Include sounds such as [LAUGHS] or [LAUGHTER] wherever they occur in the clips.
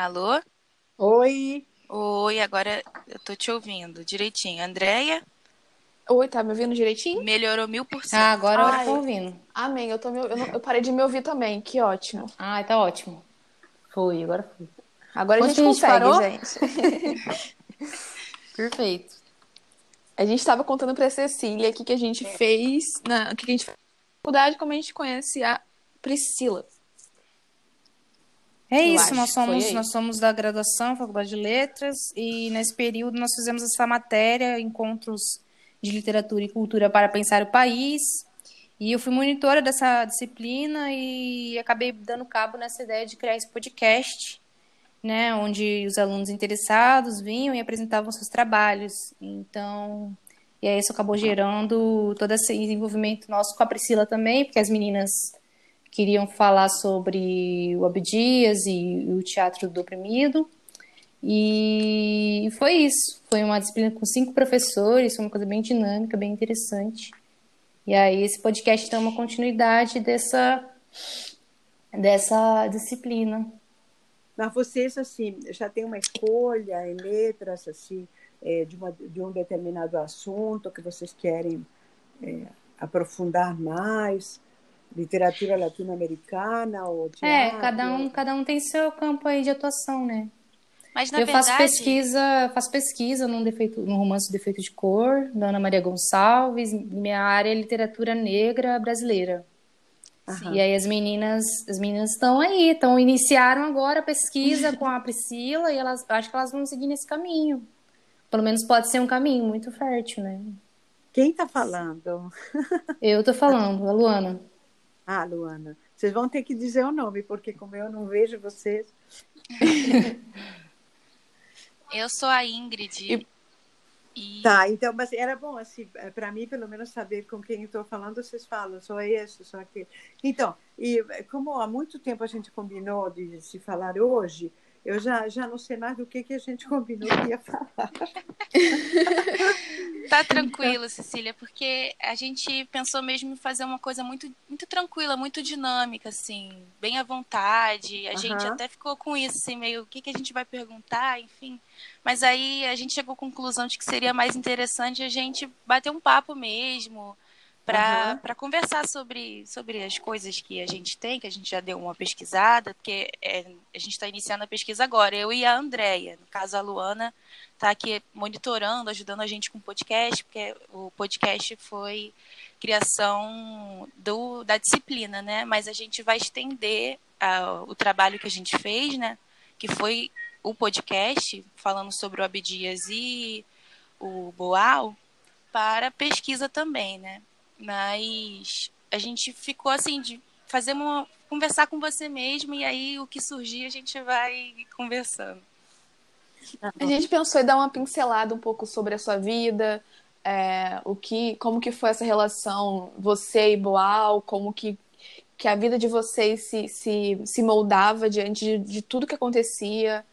Alô? Oi. Oi, agora eu tô te ouvindo direitinho. Andréia? Oi, tá me ouvindo direitinho? Melhorou mil por cento. Ah, agora Ai. eu tô ouvindo. Amém, eu, tô me- eu, não- eu parei de me ouvir também, que ótimo. Ah, tá ótimo. Foi, agora foi. Agora a Onde gente que a gente consegue, parou? gente. [LAUGHS] Perfeito. A gente tava contando pra Cecília o que, que a gente fez, na, o que, que a gente fez na faculdade, como a gente conhece a Priscila. É isso, nós somos, nós somos da graduação, Faculdade de Letras, e nesse período nós fizemos essa matéria, Encontros de Literatura e Cultura para Pensar o País, e eu fui monitora dessa disciplina e acabei dando cabo nessa ideia de criar esse podcast, né, onde os alunos interessados vinham e apresentavam seus trabalhos. Então, e aí isso acabou gerando todo esse desenvolvimento nosso com a Priscila também, porque as meninas queriam falar sobre o Abdias e o teatro do oprimido. E foi isso. Foi uma disciplina com cinco professores, foi uma coisa bem dinâmica, bem interessante. E aí esse podcast tem uma continuidade dessa dessa disciplina. Mas vocês, assim, já têm uma escolha em letras, assim, é, de, uma, de um determinado assunto que vocês querem é, aprofundar mais? Literatura latino-americana ou É, teatro? cada um, cada um tem seu campo aí de atuação, né? Mas na eu verdade. faço pesquisa, faço pesquisa num defeito, no romance Defeito de Cor, da Ana Maria Gonçalves. Minha área é literatura negra brasileira. Aham. E aí as meninas, as meninas estão aí, estão iniciaram agora a pesquisa com a Priscila e elas acho que elas vão seguir nesse caminho. Pelo menos pode ser um caminho muito fértil, né? Quem está falando? [LAUGHS] Eu tô falando, a Luana. Ah, Luana. Vocês vão ter que dizer o nome, porque como eu não vejo vocês. [LAUGHS] Eu sou a Ingrid. E- E, Tá, então, mas era bom, assim, para mim, pelo menos, saber com quem estou falando, vocês falam, só esse, só aquele. Então, e como há muito tempo a gente combinou de se falar hoje, eu já, já não sei mais do que, que a gente combinou que ia falar. Tá tranquilo, Cecília, porque a gente pensou mesmo em fazer uma coisa muito, muito tranquila, muito dinâmica, assim, bem à vontade. A gente até ficou com isso, assim, meio o que, que a gente vai perguntar, enfim. Mas aí a gente chegou à conclusão de que seria mais interessante a gente bater um papo mesmo, para para conversar sobre, sobre as coisas que a gente tem, que a gente já deu uma pesquisada, porque é, a gente está iniciando a pesquisa agora, eu e a Andrea, no caso a Luana está aqui monitorando, ajudando a gente com o podcast, porque o podcast foi criação do, da disciplina, né? Mas a gente vai estender ah, o trabalho que a gente fez, né? Que foi o podcast falando sobre o Abdias e o Boal para pesquisa também, né? Mas a gente ficou assim de fazer uma conversar com você mesmo e aí o que surgir a gente vai conversando. A gente pensou em dar uma pincelada um pouco sobre a sua vida, é, o que, como que foi essa relação você e Boal, como que, que a vida de vocês se, se, se moldava diante de, de tudo que acontecia.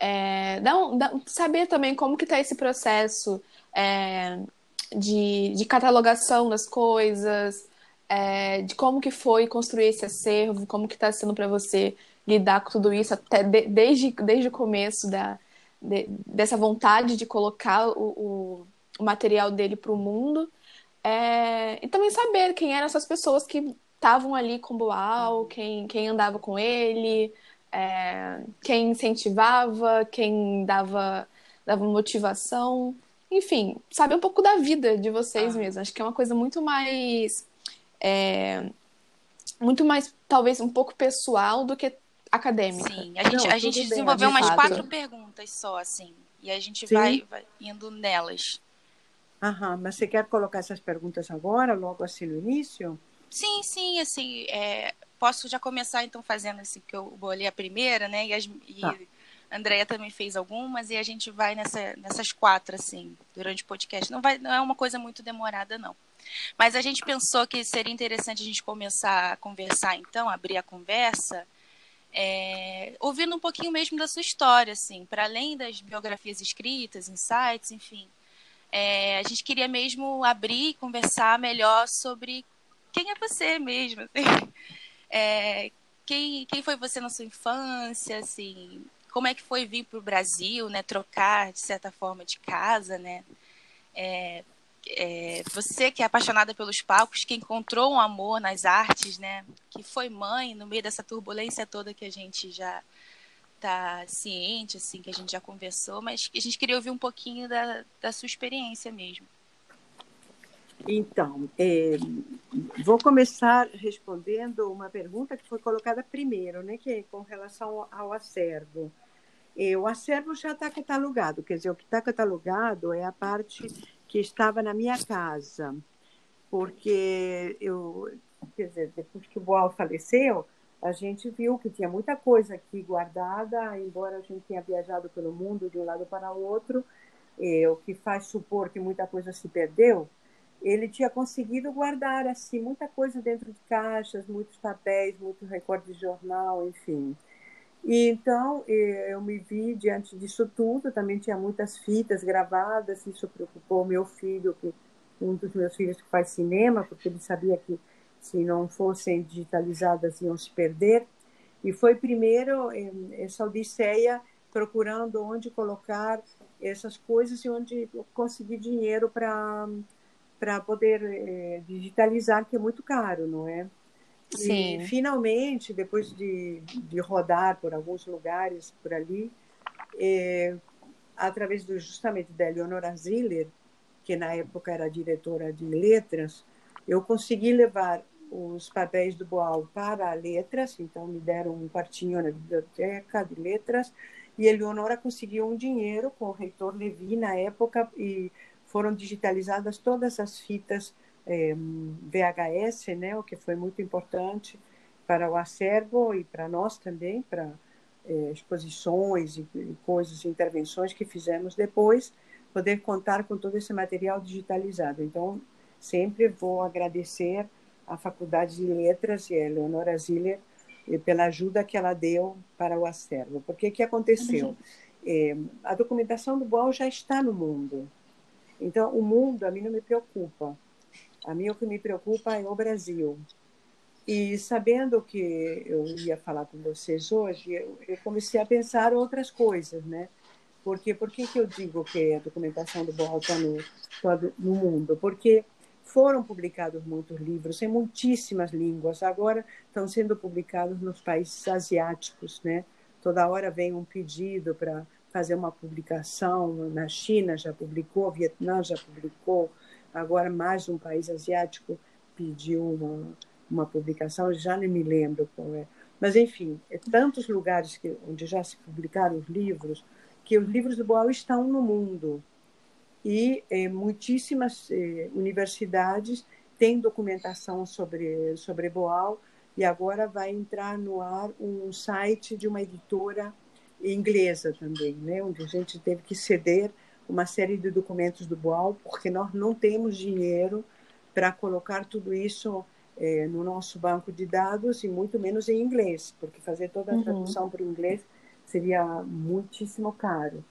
É, dar um- dar- saber também como que está esse processo é, de, de catalogação das coisas, é, de como que foi construir esse acervo, como que está sendo para você lidar com tudo isso até de- desde, desde o começo da, de- dessa vontade de colocar o, o, o material dele para o mundo. É, e também saber quem eram essas pessoas que estavam ali com Boal, quem, quem andava com ele, é, quem incentivava, quem dava, dava motivação. Enfim, saber um pouco da vida de vocês Ah. mesmo. Acho que é uma coisa muito mais. é, muito mais, talvez, um pouco pessoal do que acadêmica. Sim, a gente, Não, a gente bem, desenvolveu de umas quatro perguntas só, assim. E a gente vai, vai indo nelas. Aham, mas você quer colocar essas perguntas agora, logo assim no início? Sim, sim, assim, é, posso já começar então fazendo assim, que eu bolei a primeira, né? E, as, e Tá. Andrea também fez algumas, e a gente vai nessa, nessas quatro, assim, durante o podcast. Não, vai, não é uma coisa muito demorada, não. Mas a gente pensou que seria interessante a gente começar a conversar, então, abrir a conversa, é, ouvindo um pouquinho mesmo da sua história, assim, para além das biografias escritas, insights, enfim. É, a gente queria mesmo abrir e conversar melhor sobre quem é você mesmo, assim. [LAUGHS] É, quem, quem foi você na sua infância, assim, como é que foi vir para o Brasil, né? Trocar de certa forma de casa, né? É, é, você que é apaixonada pelos palcos, que encontrou um amor nas artes, né? Que foi mãe no meio dessa turbulência toda que a gente já está ciente, assim, que a gente já conversou, mas a gente queria ouvir um pouquinho da, da sua experiência mesmo. Então, é, vou começar respondendo uma pergunta que foi colocada primeiro, né, que é com relação ao acervo. É, o acervo já está catalogado, quer dizer, o que está catalogado é a parte que estava na minha casa, porque eu, quer dizer, depois que o Boal faleceu, a gente viu que tinha muita coisa aqui guardada, embora a gente tenha viajado pelo mundo de um lado para o outro, é, o que faz supor que muita coisa se perdeu, ele tinha conseguido guardar assim muita coisa dentro de caixas, muitos papéis, muitos recortes de jornal, enfim. E então eu me vi diante disso tudo. Também tinha muitas fitas gravadas. Isso preocupou meu filho, que um dos meus filhos que faz cinema, porque ele sabia que se não fossem digitalizadas iam se perder. E foi primeiro essa odisseia procurando onde colocar essas coisas e onde conseguir dinheiro para para poder é, digitalizar, que é muito caro, não é? Sim. E, finalmente, depois de, de rodar por alguns lugares por ali, é, através do, justamente da Eleonora Ziller, que na época era diretora de letras, eu consegui levar os papéis do Boal para letras, então me deram um quartinho na biblioteca de letras, e Eleonora conseguiu um dinheiro com o reitor Levi na época e foram digitalizadas todas as fitas eh, VHS, né, o que foi muito importante para o acervo e para nós também, para eh, exposições e, e coisas, intervenções que fizemos depois, poder contar com todo esse material digitalizado. Então, sempre vou agradecer à Faculdade de Letras e a Eleonora Ziller eh, pela ajuda que ela deu para o acervo. Porque o que aconteceu? Eh, a documentação do BOL já está no mundo. Então, o mundo a mim não me preocupa. A mim o que me preocupa é o Brasil. E sabendo que eu ia falar com vocês hoje, eu, eu comecei a pensar outras coisas, né? Porque por que eu digo que a documentação do Boal está no, no mundo? Porque foram publicados muitos livros em muitíssimas línguas. Agora estão sendo publicados nos países asiáticos, né? Toda hora vem um pedido para fazer uma publicação na China já publicou, Vietnã já publicou, agora mais um país asiático pediu uma, uma publicação, já nem me lembro qual é. Mas, enfim, é tantos lugares que, onde já se publicaram os livros, que os livros do Boal estão no mundo. E é, muitíssimas é, universidades têm documentação sobre, sobre Boal, e agora vai entrar no ar um site de uma editora inglesa também, né, onde a gente teve que ceder uma série de documentos do Boal, porque nós não temos dinheiro para colocar tudo isso é, no nosso banco de dados e muito menos em inglês, porque fazer toda a uhum. tradução uhum. para o inglês seria muitíssimo caro.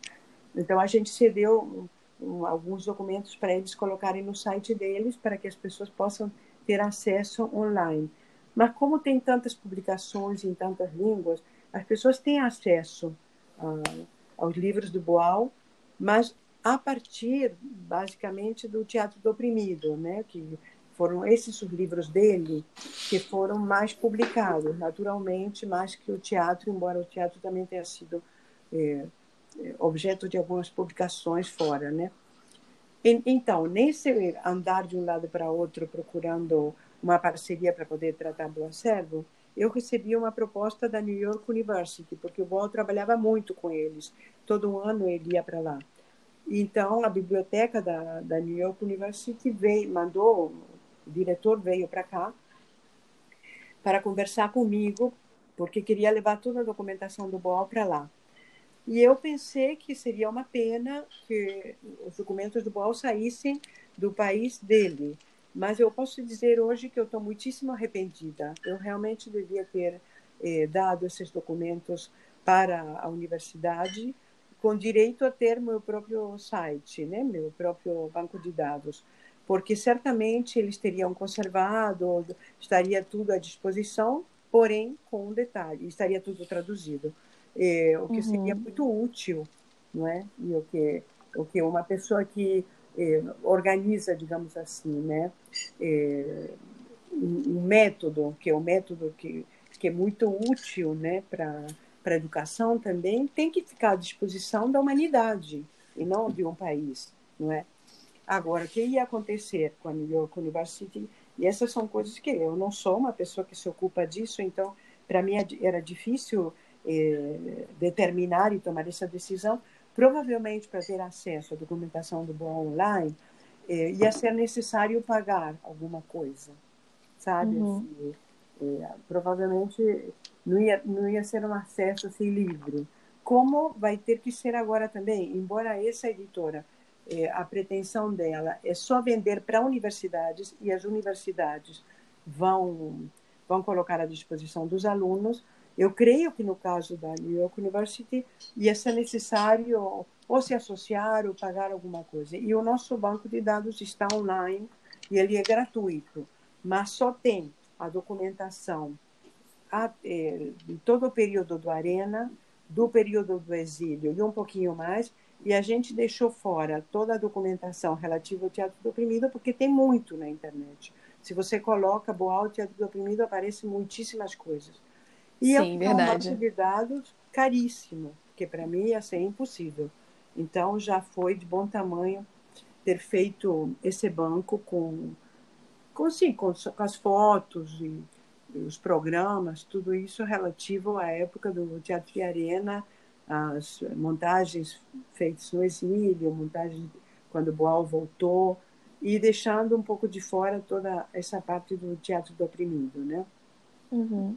Então a gente cedeu um, alguns documentos para eles colocarem no site deles para que as pessoas possam ter acesso online. Mas como tem tantas publicações em tantas línguas, as pessoas têm acesso uh, aos livros do Boal, mas a partir, basicamente, do Teatro do Oprimido, né? que foram esses os livros dele que foram mais publicados, naturalmente, mais que o teatro, embora o teatro também tenha sido é, objeto de algumas publicações fora, né? Então, nesse andar de um lado para outro procurando uma parceria para poder tratar do acervo, eu recebi uma proposta da New York University, porque o Ball trabalhava muito com eles. Todo ano ele ia para lá. Então, a biblioteca da, da New York University veio, mandou, o diretor veio para cá para conversar comigo, porque queria levar toda a documentação do BOL para lá. E eu pensei que seria uma pena que os documentos do BOL saíssem do país dele, mas eu posso dizer hoje que eu estou muitíssimo arrependida. Eu realmente devia ter eh, dado esses documentos para a universidade, com direito a ter meu próprio site, né, meu próprio banco de dados, porque certamente eles teriam conservado, estaria tudo à disposição, porém com um detalhe, estaria tudo traduzido. é, o que uhum. seria muito útil, não é? E o que, o que uma pessoa que é, organiza, digamos assim, né? É, um, método, que é um método que, que é muito útil, né? Para a educação também tem que ficar à disposição da humanidade e não de um país, não é? Agora, o que ia acontecer com a New York University? E essas são coisas que eu não sou uma pessoa que se ocupa disso, então para mim era difícil eh, determinar e tomar essa decisão. Provavelmente para ter acesso à documentação do BOA online eh, ia ser necessário pagar alguma coisa, sabe? Uhum. Assim, eh, provavelmente não ia, não ia ser um acesso assim livre. Como vai ter que ser agora também, embora essa editora, eh, a pretensão dela é só vender para universidades e as universidades vão, vão colocar à disposição dos alunos, eu creio que no caso da New York University ia ser necessário ou se associar ou pagar alguma coisa. E o nosso banco de dados está online e ele é gratuito, mas só tem a documentação é, de todo o período do Arena, do período do exílio e um pouquinho mais, e a gente deixou fora toda a documentação relativa ao teatro do oprimido, porque tem muito na internet. Se você coloca Boal Teatro do Oprimido, aparecem muitíssimas coisas. E Sim, é um banco de dados caríssimo, que para mim ia ser impossível. Então, já foi de bom tamanho ter feito esse banco com, com, sim, com, com as fotos e os programas, tudo isso relativo à época do Teatro de Arena, as montagens feitas no exílio, montagens quando Boal voltou, e deixando um pouco de fora toda essa parte do teatro do oprimido, né? Uhum.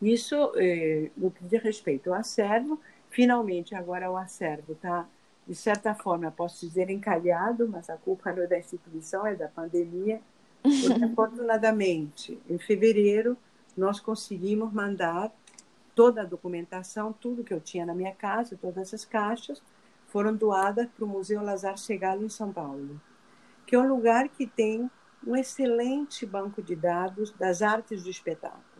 Isso, eh, no que diz respeito ao acervo, finalmente agora o acervo está, de certa forma, posso dizer encalhado, mas a culpa não é da instituição, é da pandemia, porque, [LAUGHS] afortunadamente, em fevereiro, nós conseguimos mandar toda a documentação, tudo que eu tinha na minha casa, todas as caixas, foram doadas para o Museu Lazar Segalo em São Paulo, que é um lugar que tem um excelente banco de dados das artes do espetáculo.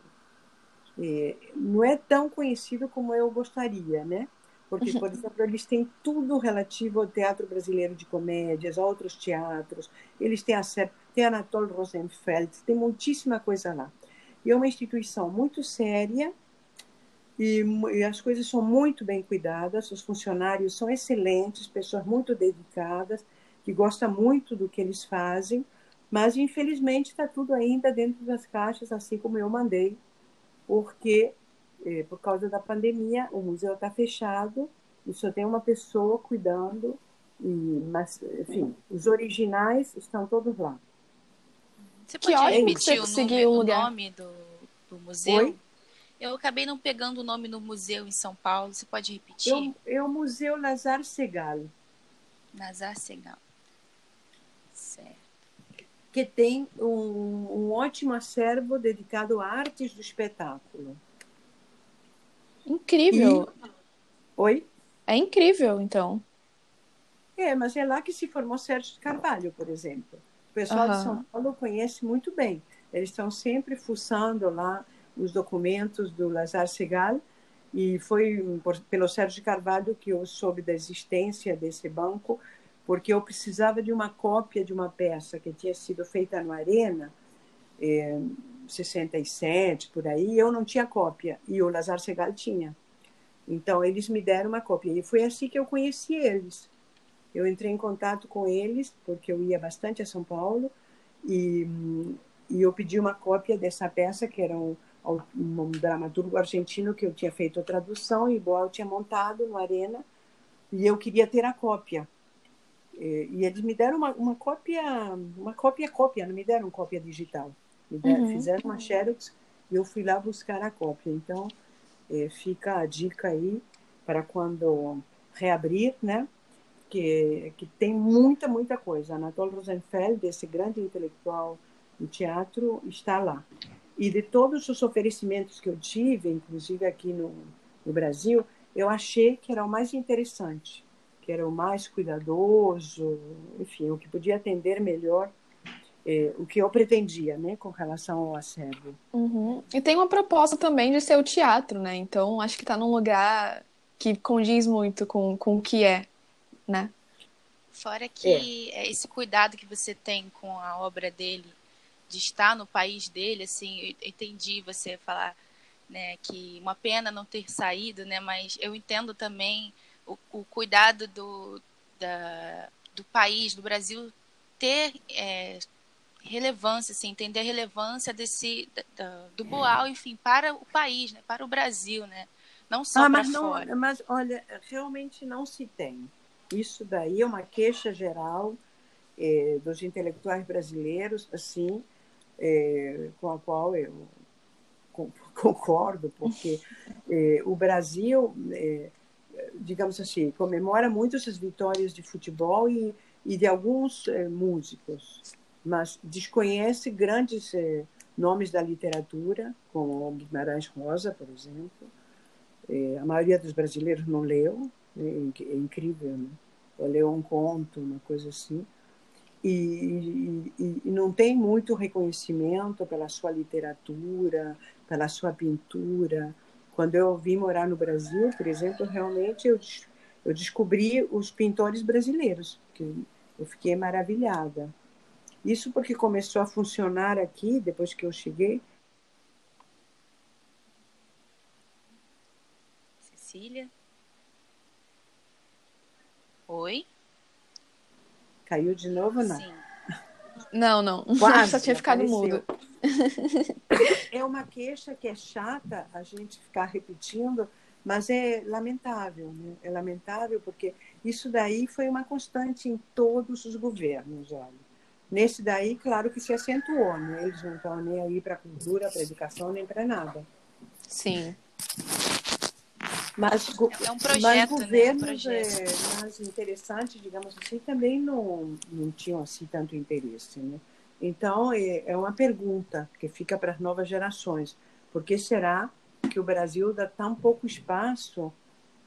É, não é tão conhecido como eu gostaria, né? Porque, por exemplo, eles têm tudo relativo ao teatro brasileiro de comédias, a outros teatros. Eles têm a tem Anatole Rosenfeld, tem muitíssima coisa lá. E é uma instituição muito séria e, e, as coisas são muito bem cuidadas, os funcionários são excelentes, pessoas muito dedicadas, que gostam muito do que eles fazem, mas infelizmente está tudo ainda dentro das caixas, assim como eu mandei, porque eh, por causa da pandemia o museu está fechado e só tem uma pessoa cuidando, e, mas, enfim, os originais estão todos lá. Você pode que repetir o, nome, o nome do, do museu? Oi? Eu acabei não pegando o nome do museu em São Paulo. Você pode repetir? Eu, é o Museu Lazar Segal. Lazar Segal. Certo. Que tem um, um ótimo acervo dedicado a artes do espetáculo. Incrível. E... Oi? É incrível, então. É, mas é lá que se formou Sérgio Carvalho, por exemplo pessoal uhum. de São Paulo conhece muito bem. Eles estão sempre fuçando lá os documentos do Lazar Segal e foi por, pelo Sérgio Carvalho que eu soube da existência desse banco, porque eu precisava de uma cópia de uma peça que tinha sido feita no Arena, é, 67, por aí, eu não tinha cópia, e o Lazar Segal tinha. Então, eles me deram uma cópia, e foi assim que eu conheci eles. Eu entrei em contato com eles, porque eu ia bastante a São Paulo, e, e eu pedi uma cópia dessa peça, que era um, um dramaturgo argentino que eu tinha feito a tradução, e Boal tinha montado no Arena, e eu queria ter a cópia. E, e eles me deram uma, uma cópia, uma cópia cópia, não me deram cópia digital. Deram, uhum. Fizeram uma xerox e eu fui lá buscar a cópia. Então, é, fica a dica aí para quando reabrir, né? que, que tem muita, muita coisa. Anatole Rosenfeld, esse grande intelectual do teatro, está lá. E de todos os oferecimentos que eu tive, inclusive aqui no, no Brasil, eu achei que era o mais interessante, que era o mais cuidadoso, enfim, o que podia atender melhor é, o que eu pretendia, né, com relação ao acervo. Uhum. E tem uma proposta também de ser o teatro, né? Então acho que está num lugar que condiz muito com, com o que é, né? Fora que é. esse cuidado que você tem com a obra dele, de estar no país dele, assim, eu entendi você falar, né, que uma pena não ter saído, né, mas eu entendo também o, o cuidado do, da, do país, do Brasil, ter é, relevância, assim, entender a relevância desse da, do Boal, enfim, para o país, né, para o Brasil, né, não só ah, para fora. Mas olha, realmente não se tem. Isso daí é uma queixa geral é, dos intelectuais brasileiros, assim, é, com a qual eu [LAUGHS] concordo, porque é, o Brasil, é, digamos assim, comemora muito essas vitórias de futebol e, e de alguns é, músicos mas desconhece grandes eh, nomes da literatura, como Guimarães Rosa, por exemplo. Eh, a maioria dos brasileiros não leu, né? é incrível, né? Ou leu um conto, uma coisa assim. E, e, e, não tem muito reconhecimento pela sua literatura, pela sua pintura. Quando eu vim morar no Brasil, por exemplo, realmente eu, eu descobri os pintores brasileiros, que eu fiquei maravilhada. Isso porque começou a funcionar aqui, depois que eu cheguei. Cecília? Oi? Caiu de novo, não? Sim. Não, não. Quase, [LAUGHS] Só tinha ficado mudo. É uma queixa que é chata a gente ficar repetindo, mas é lamentável, né? É lamentável porque isso daí foi uma constante em todos os governos, olha. Nesse daí, claro que se acentuou, né? Eles não estão nem aí para cultura, para educação, nem para nada. Sim. Mas, é um projeto, mas governos né? um projeto. É, mais interessantes, digamos assim, também não, não tinham assim tanto interesse, né? Então, é, é uma pergunta que fica para as novas gerações. Por que será que o Brasil dá tão pouco espaço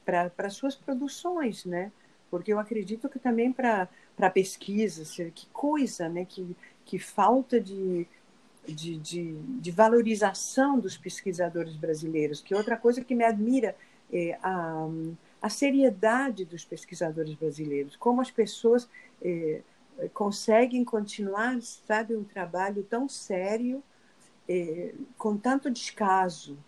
para suas produções, né? Porque eu acredito que também para pesquisa, que coisa, né? Que, que falta de, de, de, de, valorização dos pesquisadores brasileiros. Que outra coisa que me admira é a, a seriedade dos pesquisadores brasileiros, como as pessoas é, conseguem continuar, sabe, um trabalho tão sério, é, com tanto descaso,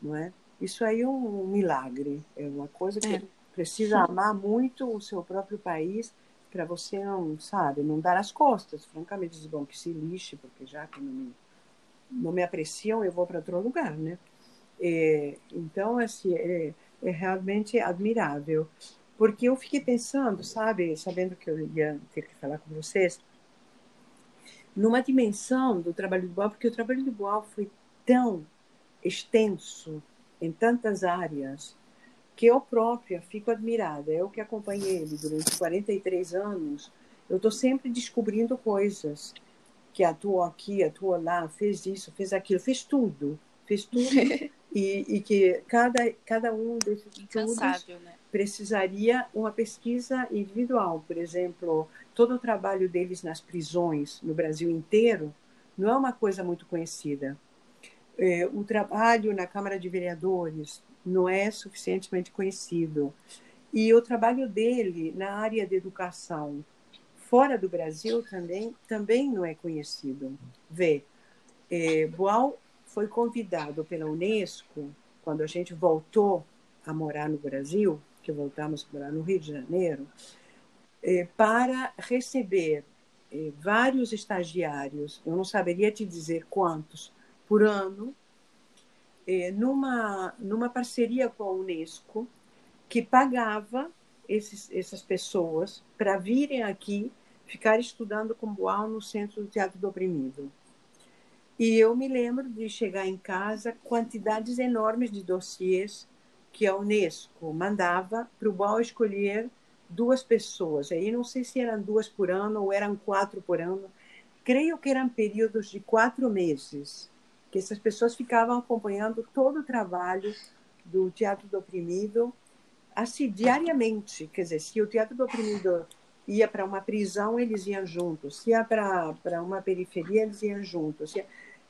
não é? Isso aí é um milagre, é uma coisa que é. precisa amar muito o seu próprio país para você não, sabe, não dar as costas. Francamente, diz, bom, que se lixe, porque já que não me, não me apreciam, eu vou para outro lugar, né? É, então, assim, é, é realmente admirável. Porque eu fiquei pensando, sabe, sabendo que eu ia ter que falar com vocês, numa dimensão do trabalho do Boal, porque o trabalho do Boal foi tão extenso em tantas áreas, que eu própria fico admirada. Eu que acompanhei ele durante 43 anos, eu estou sempre descobrindo coisas que atuou aqui, atuou lá, fez isso, fez aquilo, fez tudo, fez tudo. [LAUGHS] e, e, que cada, cada um desses estudos né? precisaria uma pesquisa individual. Por exemplo, todo o trabalho deles nas prisões no Brasil inteiro não é uma coisa muito conhecida. É, o trabalho na Câmara de Vereadores, não é suficientemente conhecido. E o trabalho dele na área de educação fora do Brasil também também não é conhecido. Vê, é, Boal foi convidado pela Unesco quando a gente voltou a morar no Brasil, que voltamos a morar no Rio de Janeiro, é, para receber é, vários estagiários, eu não saberia te dizer quantos, por ano, é, numa, numa parceria com a Unesco, que pagava esses, essas pessoas para virem aqui ficar estudando com Boal no Centro do Teatro do Oprimido. E eu me lembro de chegar em casa quantidades enormes de dossiês que a Unesco mandava para o Boal escolher duas pessoas. Aí não sei se eram duas por ano ou eram quatro por ano. Creio que eram períodos de quatro meses que essas pessoas ficavam acompanhando todo o trabalho do Teatro do Oprimido, assim, diariamente. Quer dizer, se o Teatro do Oprimido ia para uma prisão, eles iam juntos. Se ia para uma periferia, eles iam juntos.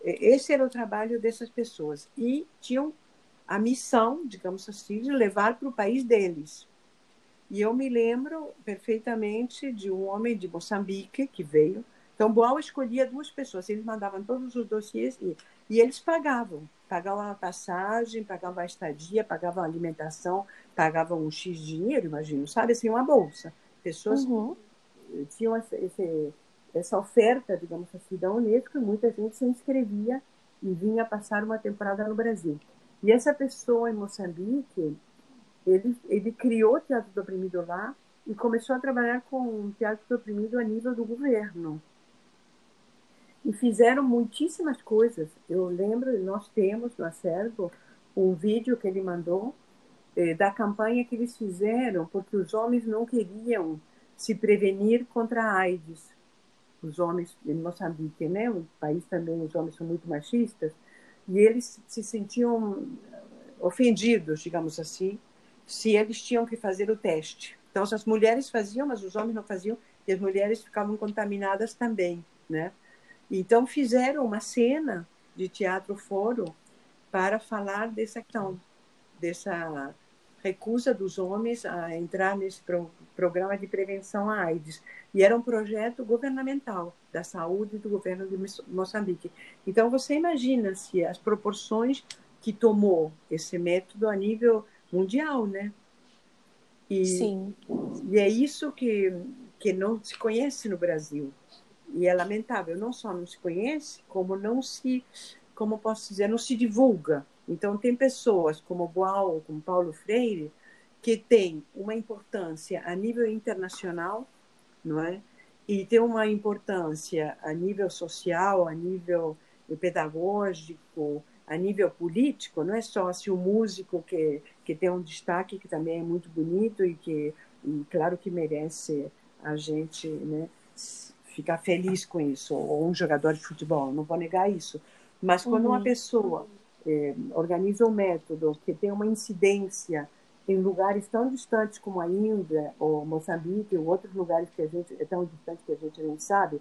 Esse era o trabalho dessas pessoas. E tinham a missão, digamos assim, de levar para o país deles. E eu me lembro perfeitamente de um homem de Moçambique que veio. Então, Boal escolhia duas pessoas, eles mandavam todos os dossiês e, e eles pagavam. Pagavam a passagem, pagavam a estadia, pagavam a alimentação, pagavam um X dinheiro, imagino, sabe? Assim, uma bolsa. Pessoas uhum. tinham esse, essa oferta, digamos assim, da Unesco muita gente se inscrevia e vinha passar uma temporada no Brasil. E essa pessoa em Moçambique, ele, ele criou o Teatro do Oprimido lá e começou a trabalhar com o Teatro do Oprimido a nível do governo. E fizeram muitíssimas coisas. Eu lembro, nós temos no acervo um vídeo que ele mandou eh, da campanha que eles fizeram, porque os homens não queriam se prevenir contra a AIDS. Os homens em Moçambique, né? O país também, os homens são muito machistas, e eles se sentiam ofendidos, digamos assim, se eles tinham que fazer o teste. Então, as mulheres faziam, mas os homens não faziam, e as mulheres ficavam contaminadas também, né? Então, fizeram uma cena de teatro foro para falar dessa questão, dessa recusa dos homens a entrar nesse pro, programa de prevenção à AIDS. E era um projeto governamental da saúde do governo de Moçambique. Então, você imagina se as proporções que tomou esse método a nível mundial, né? E, Sim. E é isso que, que não se conhece no Brasil. E é lamentável, não só não se conhece, como não se, como posso dizer, não se divulga. Então, tem pessoas como Boal, como Paulo Freire, que têm uma importância a nível internacional, não é? E tem uma importância a nível social, a nível pedagógico, a nível político, não é só assim, o músico que, que tem um destaque que também é muito bonito e que, e claro que merece a gente né, ficar feliz com isso, ou um jogador de futebol, não vou negar isso. Mas quando uhum. uma pessoa é, organiza um método que tem uma incidência em lugares tão distantes como a Índia ou Moçambique ou outros lugares que a gente é tão distante que a gente nem sabe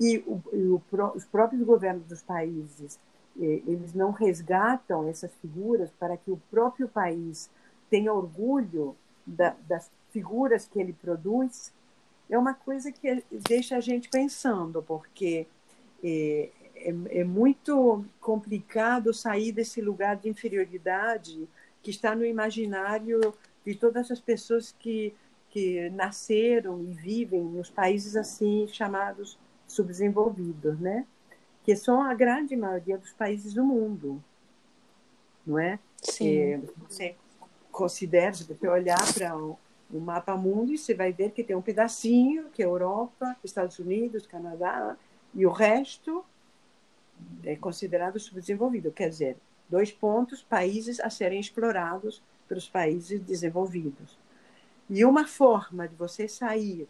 e, o, e o, os próprios governos dos países eles não resgatam essas figuras para que o próprio país tenha orgulho da, das figuras que ele produz, é uma coisa que deixa a gente pensando, porque é, é, é muito complicado sair desse lugar de inferioridade que está no imaginário de todas as pessoas que, que nasceram e vivem nos países assim chamados subdesenvolvidos, né? que são a grande maioria dos países do mundo, não é? Sim. É, você considera, se você olhar para o, o mapa mundo, você vai ver que tem um pedacinho que é Europa, Estados Unidos, Canadá, e o resto é considerado subdesenvolvido. Quer dizer, dois pontos, países a serem explorados pelos países desenvolvidos. E uma forma de você sair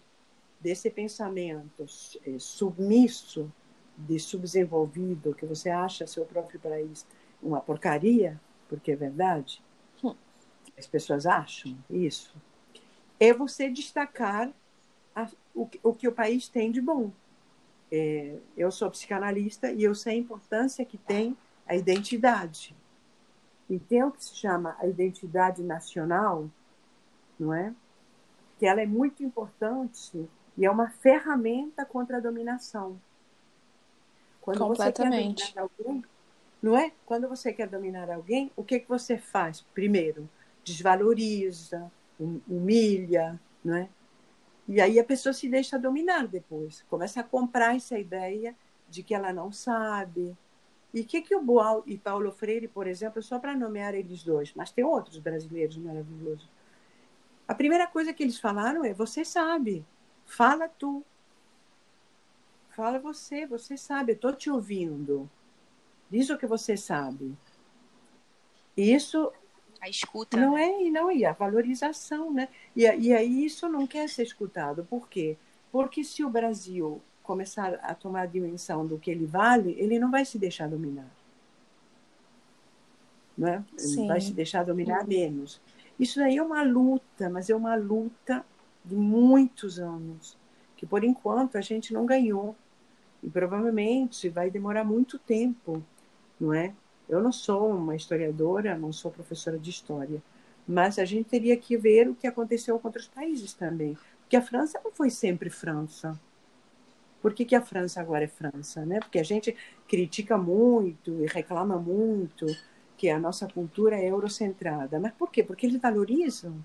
desse pensamento é, submisso de subdesenvolvido, que você acha seu próprio país uma porcaria, porque é verdade, hum. as pessoas acham isso, é você destacar a, o, o, que o país tem de bom. É, eu sou psicanalista e eu sei a importância que tem a identidade. E tem o que se chama a identidade nacional, não é? Que ela é muito importante e é uma ferramenta contra a dominação. Quando Completamente. Você quer dominar alguém, não é? Quando você quer dominar alguém, o que, que você faz? Primeiro, desvaloriza, hum, humilha, não é? E aí a pessoa se deixa dominar depois, começa a comprar essa ideia de que ela não sabe. E que, que o Boal e Paulo Freire, por exemplo, só para nomear eles dois, mas tem outros brasileiros maravilhosos. A primeira coisa que eles falaram é: você sabe, fala tu. Fala você, você sabe, eu estou te ouvindo. Diz o que você sabe. Isso a escuta não né? é não e a valorização, né? E, e aí isso não quer ser escutado. Por quê? Porque se o Brasil começar a tomar a dimensão do que ele vale, ele não vai se deixar dominar. Não é? Ele vai se deixar dominar menos. Isso daí é uma luta, mas é uma luta de muitos anos, que por enquanto a gente não ganhou. E provavelmente vai demorar muito tempo, não é? Eu não sou uma historiadora, não sou professora de história, mas a gente teria que ver o que aconteceu com outros países também. Porque a França não foi sempre França. Por que, que a França agora é França? Né? Porque a gente critica muito e reclama muito que a nossa cultura é eurocentrada. Mas por quê? Porque eles valorizam.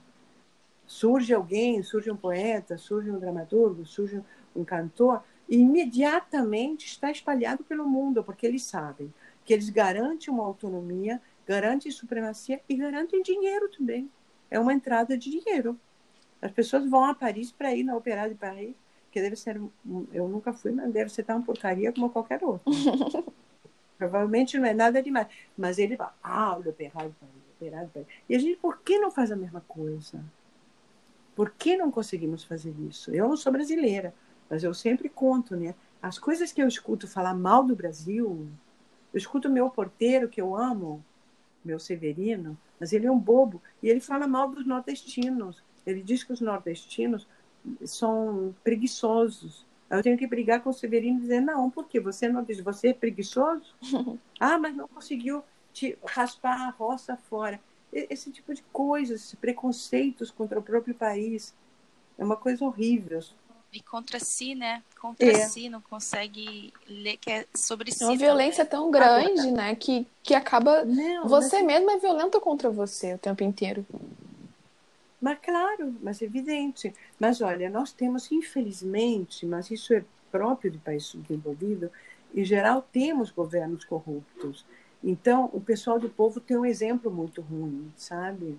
Surge alguém, surge um poeta, surge um dramaturgo, surge um cantor, e imediatamente está espalhado pelo mundo, porque eles sabem que eles garantem uma autonomia, garantem supremacia e garantem dinheiro também. É uma entrada de dinheiro. As pessoas vão a Paris para ir na Ópera de Paris, que deve ser, eu nunca fui, mas deve ser tão porcaria como qualquer outra. [LAUGHS] Provavelmente não é nada demais. Mas ele fala, ah, o de Paris, Ópera de Paris. E a gente, por que não faz a mesma coisa? Por que não conseguimos fazer isso? Eu não sou brasileira, mas eu sempre conto, né? As coisas que eu escuto falar mal do Brasil, eu escuto meu porteiro, que eu amo, meu Severino, mas ele é um bobo, e ele fala mal dos nordestinos. Ele diz que os nordestinos são preguiçosos. Eu tenho que brigar com o Severino e dizer, não, porque você não diz, você é preguiçoso? [LAUGHS] ah, mas não conseguiu te raspar a roça fora. Esse tipo de coisas, preconceitos contra o próprio país, é uma coisa horrível e contra si, né? Contra é. si, não consegue ler que é sobre si. É uma violência tão grande, Agora. né? Que, que acaba. Não, você mas... mesmo é violento contra você o tempo inteiro. Mas claro, mas evidente. Mas olha, nós temos, infelizmente, mas isso é próprio de país subdesenvolvido, em geral temos governos corruptos. Então, o pessoal do povo tem um exemplo muito ruim, sabe?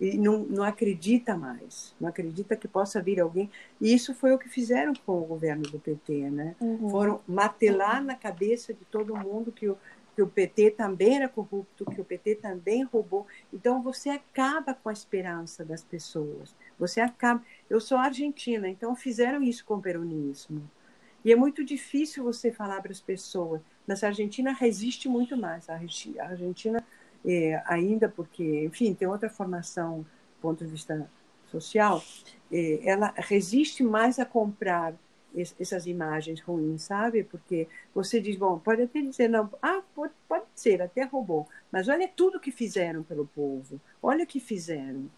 E não, não acredita mais, não acredita que possa vir alguém. E isso foi o que fizeram com o governo do PT, né? Uhum. Foram martelar na cabeça de todo mundo que o, que o PT também era corrupto, que o PT também roubou. Então, você acaba com a esperança das pessoas. Você acaba. Eu sou argentina, então fizeram isso com o peronismo. E é muito difícil você falar para as pessoas mas a Argentina resiste muito mais. A Argentina, é, ainda porque, enfim, tem outra formação do ponto de vista social, é, ela resiste mais a comprar essas imagens ruins, sabe? Porque você diz, bom, pode até dizer, não, ah, pode, pode ser, até roubou, mas olha tudo que fizeram pelo povo, olha o que fizeram.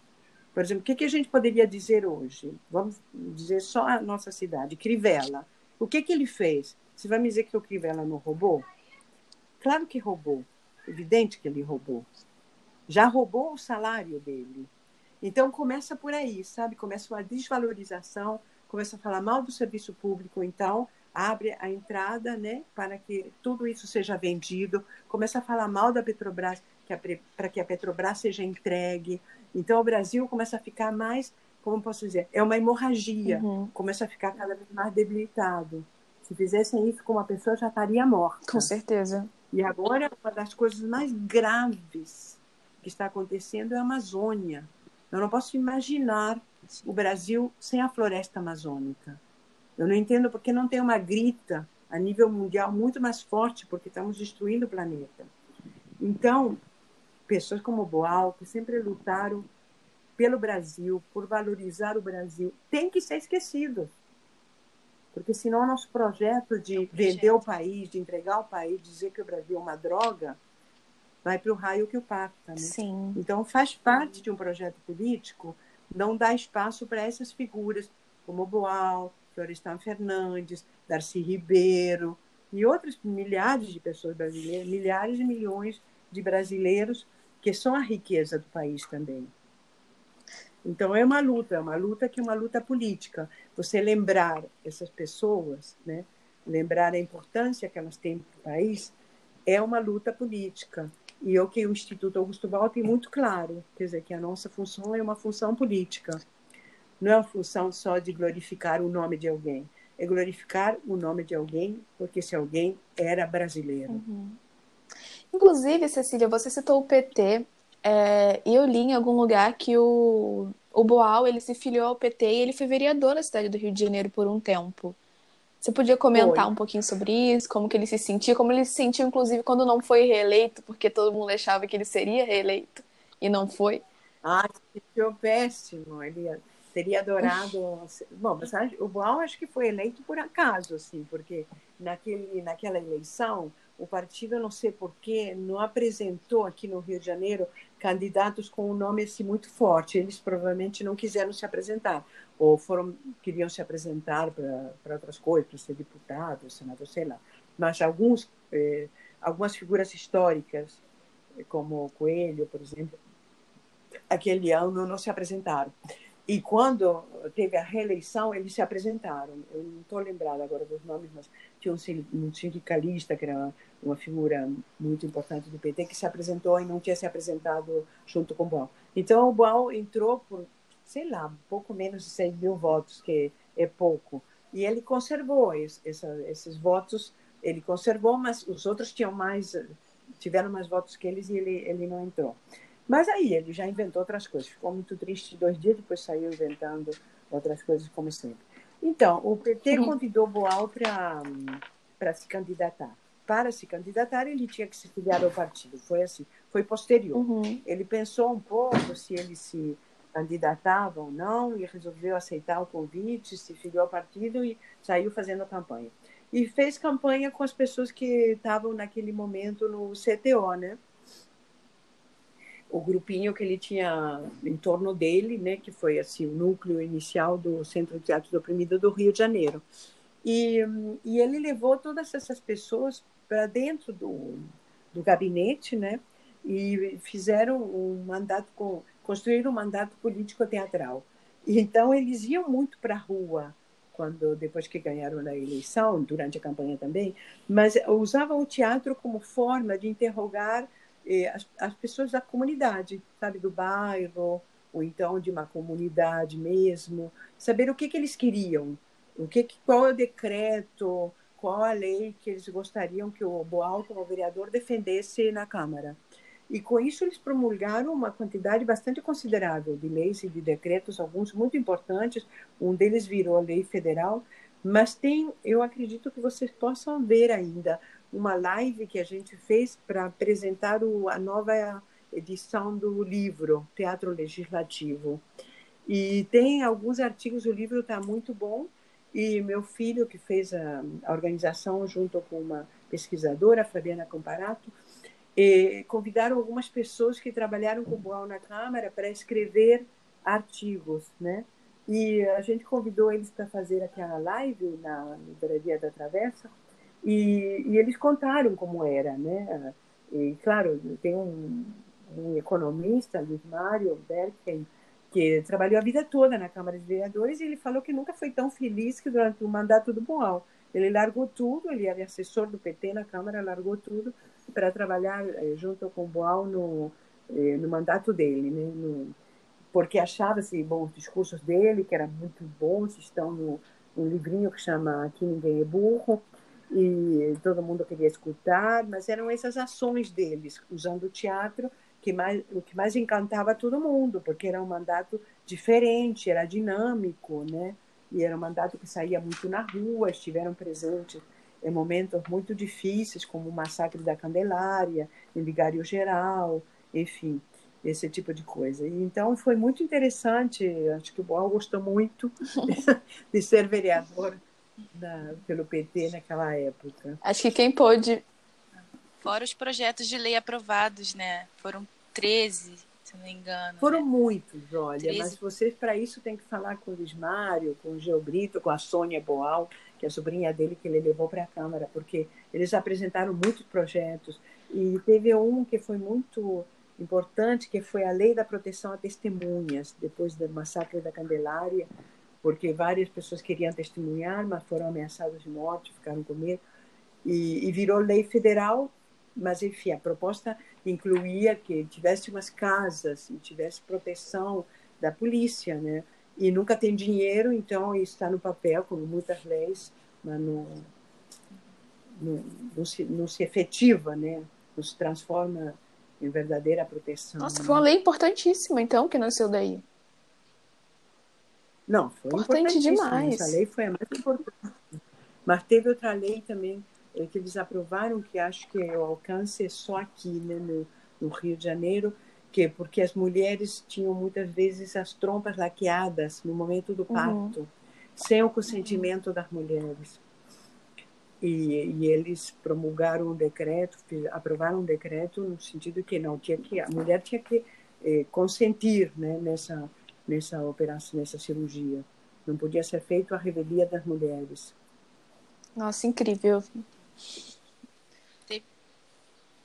Por exemplo, o que, que a gente poderia dizer hoje? Vamos dizer só a nossa cidade, Crivella. O que, que ele fez? Você vai me dizer que o Crivella não roubou? Claro que roubou. Evidente que ele roubou. Já roubou o salário dele. Então começa por aí, sabe? Começa uma desvalorização, começa a falar mal do serviço público, então abre a entrada, né, para que tudo isso seja vendido, começa a falar mal da Petrobras, para que a Petrobras seja entregue. Então o Brasil começa a ficar mais, como posso dizer, é uma hemorragia, uhum. começa a ficar cada vez mais debilitado. Se fizessem isso com uma pessoa, já estaria morta. Com certeza. E agora, uma das coisas mais graves que está acontecendo é a Amazônia. Eu não posso imaginar o Brasil sem a floresta amazônica. Eu não entendo porque não tem uma grita a nível mundial muito mais forte, porque estamos destruindo o planeta. Então, pessoas como Boal, que sempre lutaram pelo Brasil, por valorizar o Brasil, tem que ser esquecido porque senão o nosso projeto de é vender o país, de entregar o país, dizer que o Brasil é uma droga, vai para o raio que o parta. Né? Sim. Então faz parte de um projeto político não dar espaço para essas figuras como Boal, Florestan Fernandes, Darcy Ribeiro e outros milhares de pessoas brasileiras, milhares de milhões de brasileiros que são a riqueza do país também. Então é uma luta, é uma luta que é uma luta política. Você lembrar essas pessoas, né? lembrar a importância que elas têm para o país, é uma luta política. E o que o Instituto Augusto Val tem muito claro, quer dizer, que a nossa função é uma função política. Não é uma função só de glorificar o nome de alguém, é glorificar o nome de alguém, porque esse alguém era brasileiro. Uhum. Inclusive, Cecília, você citou o PT é, eu li em algum lugar que o, o Boal ele se filiou ao PT e ele foi vereador na cidade do Rio de Janeiro por um tempo. Você podia comentar foi. um pouquinho sobre isso, como que ele se sentia, como ele se sentiu, inclusive, quando não foi reeleito, porque todo mundo achava que ele seria reeleito e não foi. Ah, se sentiu péssimo. Ele teria adorado. Bom, mas o Boal acho que foi eleito por acaso, assim, porque naquele, naquela eleição, o partido, não sei porquê, não apresentou aqui no Rio de Janeiro candidatos com um nome assim, muito forte. Eles provavelmente não quiseram se apresentar, ou foram queriam se apresentar para outras coisas, para ser deputado, senador, sei lá. Mas alguns, eh, algumas figuras históricas, como Coelho, por exemplo, aquele ano não se apresentaram. E quando teve a reeleição, eles se apresentaram. Eu não estou lembrada agora dos nomes, mas tinha um sindicalista que era uma figura muito importante do PT que se apresentou e não tinha se apresentado junto com o Boal. Então o Boal entrou por, sei lá, pouco menos de 6 mil votos, que é pouco. E ele conservou essa, esses votos, ele conservou, mas os outros tinham mais, tiveram mais votos que eles e ele, ele não entrou. Mas aí ele já inventou outras coisas. Ficou muito triste dois dias, depois saiu inventando outras coisas, como sempre. Então, o PT convidou Boal para se candidatar. Para se candidatar, ele tinha que se filiar ao partido. Foi assim, foi posterior. Uhum. Ele pensou um pouco se ele se candidatava ou não e resolveu aceitar o convite, se filiou ao partido e saiu fazendo campanha. E fez campanha com as pessoas que estavam naquele momento no CTO, né? O grupinho que ele tinha em torno dele, né, que foi assim o núcleo inicial do Centro de Teatro do Oprimido do Rio de Janeiro. E, e ele levou todas essas pessoas para dentro do, do gabinete, né, e fizeram um mandato com construíram um mandato político teatral. Então eles iam muito para a rua quando depois que ganharam a eleição, durante a campanha também, mas usavam o teatro como forma de interrogar as, as pessoas da comunidade, sabe, do bairro, ou então de uma comunidade mesmo, saber o que, que eles queriam, o que, qual é o decreto, qual a lei que eles gostariam que o Boal, como vereador, defendesse na Câmara. E com isso eles promulgaram uma quantidade bastante considerável de leis e de decretos, alguns muito importantes. Um deles virou lei federal, mas tem, eu acredito que vocês possam ver ainda uma live que a gente fez para apresentar o, a nova edição do livro Teatro Legislativo. E tem alguns artigos, o livro está muito bom. E meu filho, que fez a, a organização junto com uma pesquisadora, Fabiana Comparato, convidaram algumas pessoas que trabalharam com o Boal na Câmara para escrever artigos, né? E a gente convidou eles para fazer aquela live na Livraria da Travessa e, e eles contaram como era, né? E, claro, tem um, um economista, Luiz Mário Berken, que trabalhou a vida toda na Câmara de Vereadores e ele falou que nunca foi tão feliz que durante o mandato do Boal. Ele largou tudo, ele era assessor do PT na Câmara, largou tudo para trabalhar eh, junto com o Boal no, eh, no mandato dele, né? No, porque achava-se, bom, os discursos dele, que eram muito bons, estão no, no livrinho que chama Aqui Ninguém é Burro, e todo mundo queria escutar, mas eram essas ações deles, usando o teatro, que mais, o que mais encantava todo mundo, porque era um mandato diferente, era dinâmico, né? E era um mandato que saía muito na rua, estiveram presentes em momentos muito difíceis, como o massacre da Candelária, em Vigário Geral, enfim, esse tipo de coisa. E, então foi muito interessante, acho que o Boal gostou muito [LAUGHS] de ser vereador da, pelo PT naquela época. Acho que quem pôde. Fora os projetos de lei aprovados, né? Foram 13, se não me engano. Foram né? muitos, olha, 13. mas vocês para isso tem que falar com o Luiz Mário, com o Geo Brito, com a Sônia Boal, que é a sobrinha dele que ele levou para a Câmara, porque eles apresentaram muitos projetos. E teve um que foi muito importante, que foi a Lei da Proteção a Testemunhas, depois do massacre da Candelária porque várias pessoas queriam testemunhar, mas foram ameaçadas de morte, ficaram com medo. E, e virou lei federal, mas enfim, a proposta incluía que tivesse umas casas e tivesse proteção da polícia, né? E nunca tem dinheiro, então está no papel, como muitas leis, mas não, não, não, se, não se efetiva, né? Não se transforma em verdadeira proteção. Nossa, foi uma lei importantíssima, então, que nasceu daí. Não, foi importante demais. Essa lei foi a mais importante. Mas teve outra lei também é, que eles aprovaram, que acho que o alcance é só aqui, né, no, no Rio de Janeiro, que é porque as mulheres tinham muitas vezes as trompas laqueadas no momento do uhum. parto, uhum. sem o consentimento das mulheres. e, e, eles promulgaram um decreto, aprovaram um decreto no sentido que não tinha que a mulher tinha que eh, consentir né, nessa nessa operação, nessa cirurgia. Não podia ser feito a revelia das mulheres. Nossa, incrível. Teve,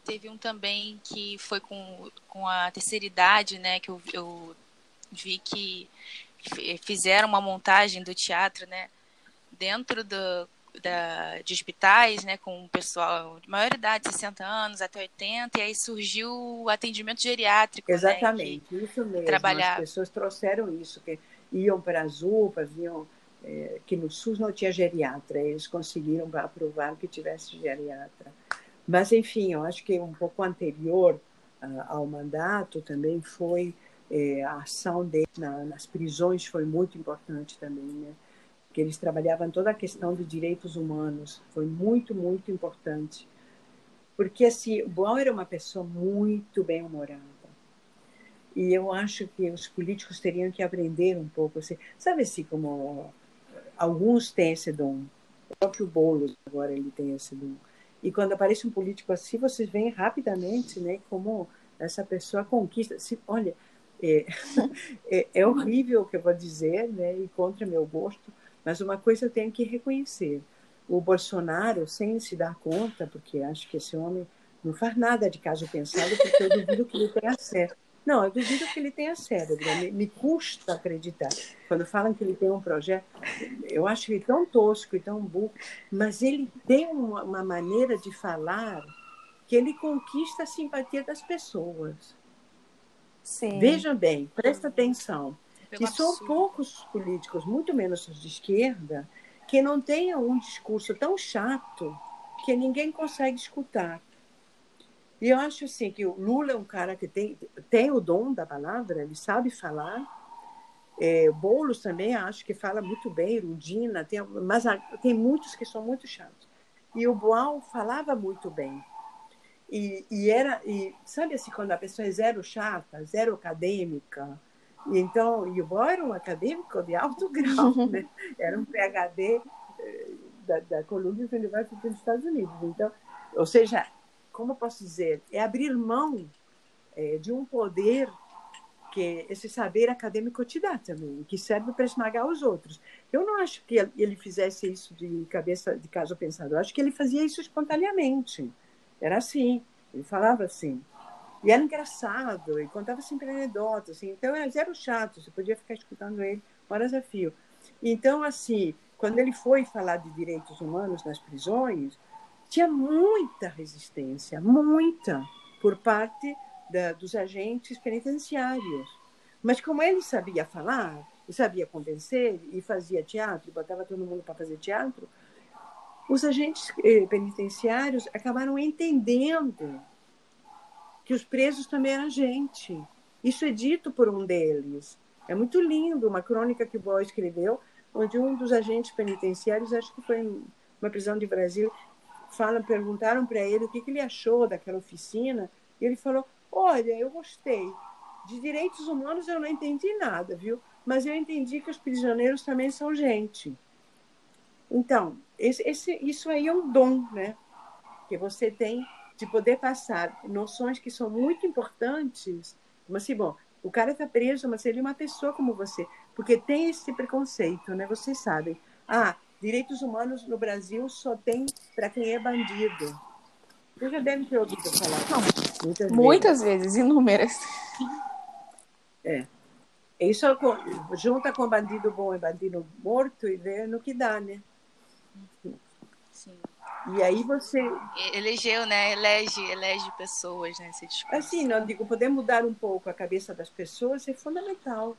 teve um também que foi com, com a terceira idade, né? Que eu, eu vi que fizeram uma montagem do teatro, né? Dentro do, da, de hospitais, né, com o pessoal de maior idade, 60 anos até 80, e aí surgiu o atendimento geriátrico. Né, Exatamente, né, isso mesmo. Trabalhar... As pessoas trouxeram isso, que iam para as UPAs, iam, é, que no SUS não tinha geriatra, eles conseguiram aprovar que tivesse geriatra. Mas, enfim, eu acho que um pouco anterior uh, ao mandato também foi é, a ação dele na, nas prisões foi muito importante também, né? Que eles trabalhavam toda a questão de direitos humanos. Foi muito, muito importante. Porque, assim, o Boal era uma pessoa muito bem-humorada. E eu acho que os políticos teriam que aprender um pouco. Assim, sabe assim, como alguns têm esse dom. O próprio Boulos agora ele tem esse dom. E quando aparece um político assim, vocês veem rapidamente né, como essa pessoa conquista. Se, olha, é, [LAUGHS] é, é horrível o que eu vou dizer, né, e contra meu gosto, mas uma coisa eu tenho que reconhecer: o Bolsonaro, sem se dar conta, porque acho que esse homem não faz nada de caso pensado, porque eu duvido que ele tenha cérebro. Não, eu duvido que ele tenha cérebro. Me, me custa acreditar. Quando falam que ele tem um projeto, eu acho ele tão tosco e tão burro, mas ele tem uma, uma maneira de falar que ele conquista a simpatia das pessoas. Sim. Veja bem, presta atenção e são poucos políticos, muito menos os de esquerda, que não tenham um discurso tão chato que ninguém consegue escutar. E eu acho assim que o Lula é um cara que tem, tem o dom da palavra, ele sabe falar. É, Boulos também acho que fala muito bem, Rudina, tem, mas tem muitos que são muito chatos. E o Boal falava muito bem. E, e era, e sabe assim, quando a pessoa é zero chata, zero acadêmica, e então, e o Bo era um acadêmico de alto [LAUGHS] grau, né? era um PhD eh, da, da Columbia University dos Estados Unidos. Então, ou seja, como eu posso dizer, é abrir mão é, de um poder que esse saber acadêmico te dá também, que serve para esmagar os outros. Eu não acho que ele fizesse isso de cabeça de caso pensado, eu acho que ele fazia isso espontaneamente. Era assim, ele falava assim. E era engraçado, e contava sempre anedotas, assim, então era zero chato, você podia ficar escutando ele horas a. Então, assim, quando ele foi falar de direitos humanos nas prisões, tinha muita resistência, muita, por parte da, dos agentes penitenciários. Mas como ele sabia falar, e sabia convencer, e fazia teatro, botava todo mundo para fazer teatro, os agentes eh, penitenciários acabaram entendendo que os presos também eram gente. Isso é dito por um deles. É muito lindo, uma crônica que o escreveu, onde um dos agentes penitenciários, acho que foi em uma prisão de Brasília, fala, perguntaram para ele o que, que ele achou daquela oficina, e ele falou: Olha, eu gostei. De direitos humanos eu não entendi nada, viu? Mas eu entendi que os prisioneiros também são gente. Então, esse, esse, isso aí é um dom, né? Que você tem de poder passar noções que são muito importantes, como assim, bom, o cara está preso, mas ele é uma pessoa como você, porque tem esse preconceito, né? Vocês sabem. Ah, direitos humanos no Brasil só tem para quem é bandido. Você já deve ter ouvido falar. Não, muitas, muitas vezes. vezes, inúmeras. [LAUGHS] É. Isso junta com bandido bom e bandido morto e vê no que dá, né? E aí você. Elegeu, né? Elege, elege pessoas, né? Esse discurso. Assim, não digo, poder mudar um pouco a cabeça das pessoas é fundamental.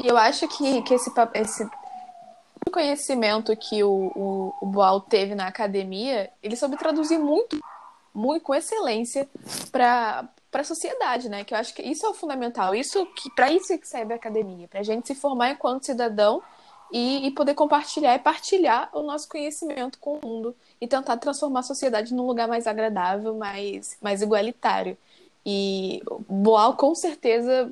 E eu acho que, que esse, esse conhecimento que o, o, o Boal teve na academia, ele soube traduzir muito, muito com excelência para para a sociedade, né? Que eu acho que isso é o fundamental. Isso que para isso que serve a academia, para a gente se formar enquanto cidadão e, e, poder compartilhar e partilhar o nosso conhecimento com o mundo e tentar transformar a sociedade num lugar mais agradável, mais, mais igualitário. E Boal, com certeza,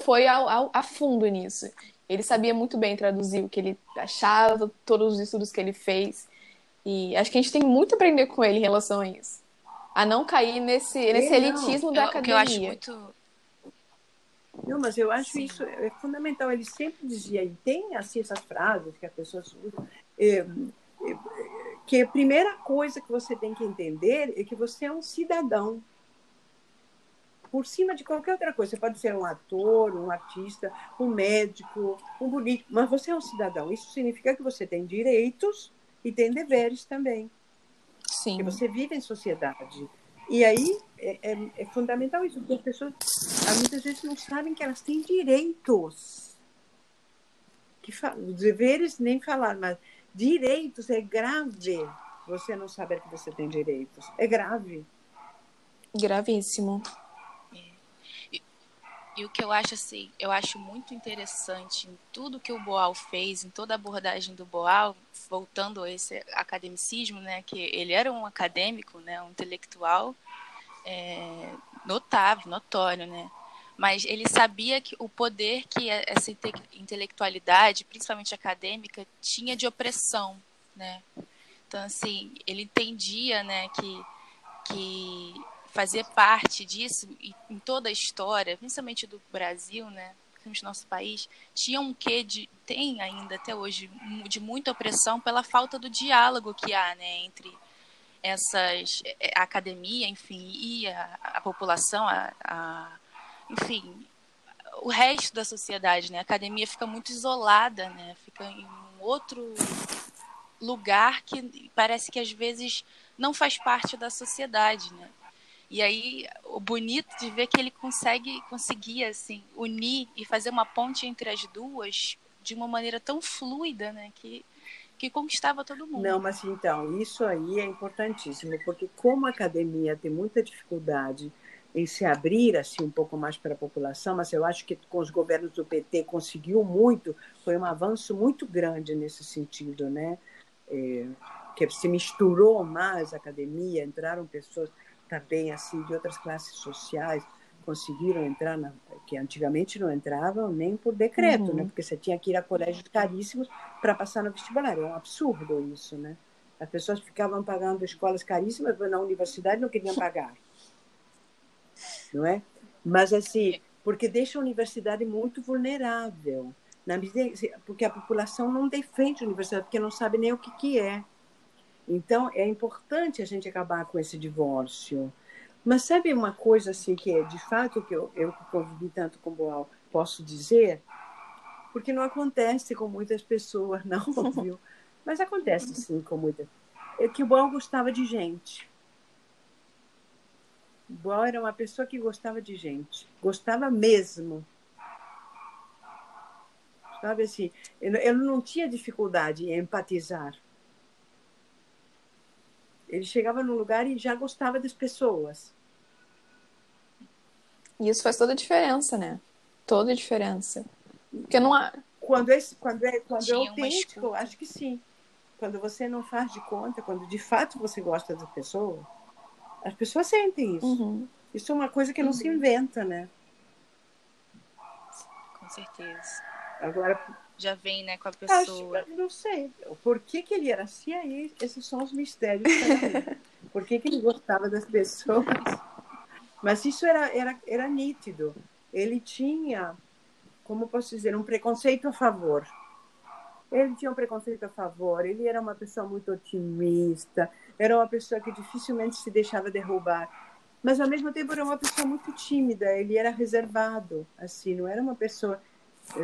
foi ao, ao, a fundo nisso. Ele sabia muito bem traduzir o que ele achava, todos os estudos que ele fez. E acho que a gente tem muito a aprender com ele em relação a isso. A não cair nesse, nesse elitismo da eu, academia. Que eu acho muito... Não, mas eu acho Sim. isso é fundamental. Ele sempre dizia, e tem assim essas frases que a pessoa usa, é, é, que a primeira coisa que você tem que entender é que você é um cidadão por cima de qualquer outra coisa. Você pode ser um ator, um artista, um médico, um político, mas você é um cidadão. Isso significa que você tem direitos e tem deveres também. Sim. Que você vive em sociedade. E aí é, é, é fundamental isso, porque as pessoas muitas vezes não sabem que elas têm direitos. Que os deveres nem falar, mas direitos é grave você não saber que você tem direitos. É grave. Gravíssimo. E o que eu acho assim, eu acho muito interessante em tudo que o Boal fez, em toda a abordagem do Boal, voltando a esse academicismo, né, que ele era um acadêmico, né, um intelectual é, notável, notório, né, mas ele sabia que o poder que essa intelectualidade, principalmente acadêmica, tinha de opressão, né. Então assim, ele entendia, né, que que fazer parte disso em toda a história, principalmente do Brasil, né, principalmente do nosso país, tinha um quê de tem ainda até hoje de muita opressão pela falta do diálogo que há, né, entre essas é, a academia, enfim, e a, a população, a, a, enfim, o resto da sociedade, né? A academia fica muito isolada, né? Fica em um outro lugar que parece que às vezes não faz parte da sociedade, né? E aí, o bonito de ver que ele consegue, conseguia, assim, unir e fazer uma ponte entre as duas de uma maneira tão fluida, né? Que, que conquistava todo mundo. Não, mas então, isso aí é importantíssimo, porque como a academia tem muita dificuldade em se abrir assim um pouco mais para a população, mas eu acho que com os governos do PT conseguiu muito, foi um avanço muito grande nesse sentido, né? É, que se misturou mais a academia, entraram pessoas também assim de outras classes sociais conseguiram entrar na, que antigamente não entravam nem por decreto, né? uhum. né? Porque você tinha que ir a colégios caríssimos para passar no vestibular. É um absurdo isso, né? As pessoas ficavam pagando escolas caríssimas, mas na universidade não queriam pagar. [LAUGHS] Não é? Mas assim, porque deixa a universidade muito vulnerável. Na medida, porque a população não defende a universidade, porque não sabe nem o que, que é. Então, é importante a gente acabar com esse divórcio. Mas sabe uma coisa assim que é de fato que eu, eu convivi tanto com Boal posso dizer? Porque não acontece com muitas pessoas, não, [LAUGHS] viu? Mas acontece sim com muitas. É que o Boal gostava de gente. Boal era uma pessoa que gostava de gente. Gostava mesmo. Sabe assim, eu não tinha dificuldade em empatizar ele chegava num lugar e já gostava das pessoas. E isso faz toda a diferença, né? Toda a diferença. Porque não há. Quando é, quando é, quando é autêntico, acho que sim. Quando você não faz de conta, quando de fato você gosta da pessoa, as pessoas sentem isso. Uhum. Isso é uma coisa que não uhum. se inventa, né? Com certeza. Agora, já vem né, com a pessoa. Acho, não sei. Por que, que ele era assim? Aí esses são os mistérios. [LAUGHS] Por que, que ele gostava das pessoas? Mas isso era, era, era nítido. Ele tinha, como posso dizer, um preconceito a favor. Ele tinha um preconceito a favor, ele era uma pessoa muito otimista, era uma pessoa que dificilmente se deixava derrubar. Mas, ao mesmo tempo, era uma pessoa muito tímida, ele era reservado, assim, não era uma pessoa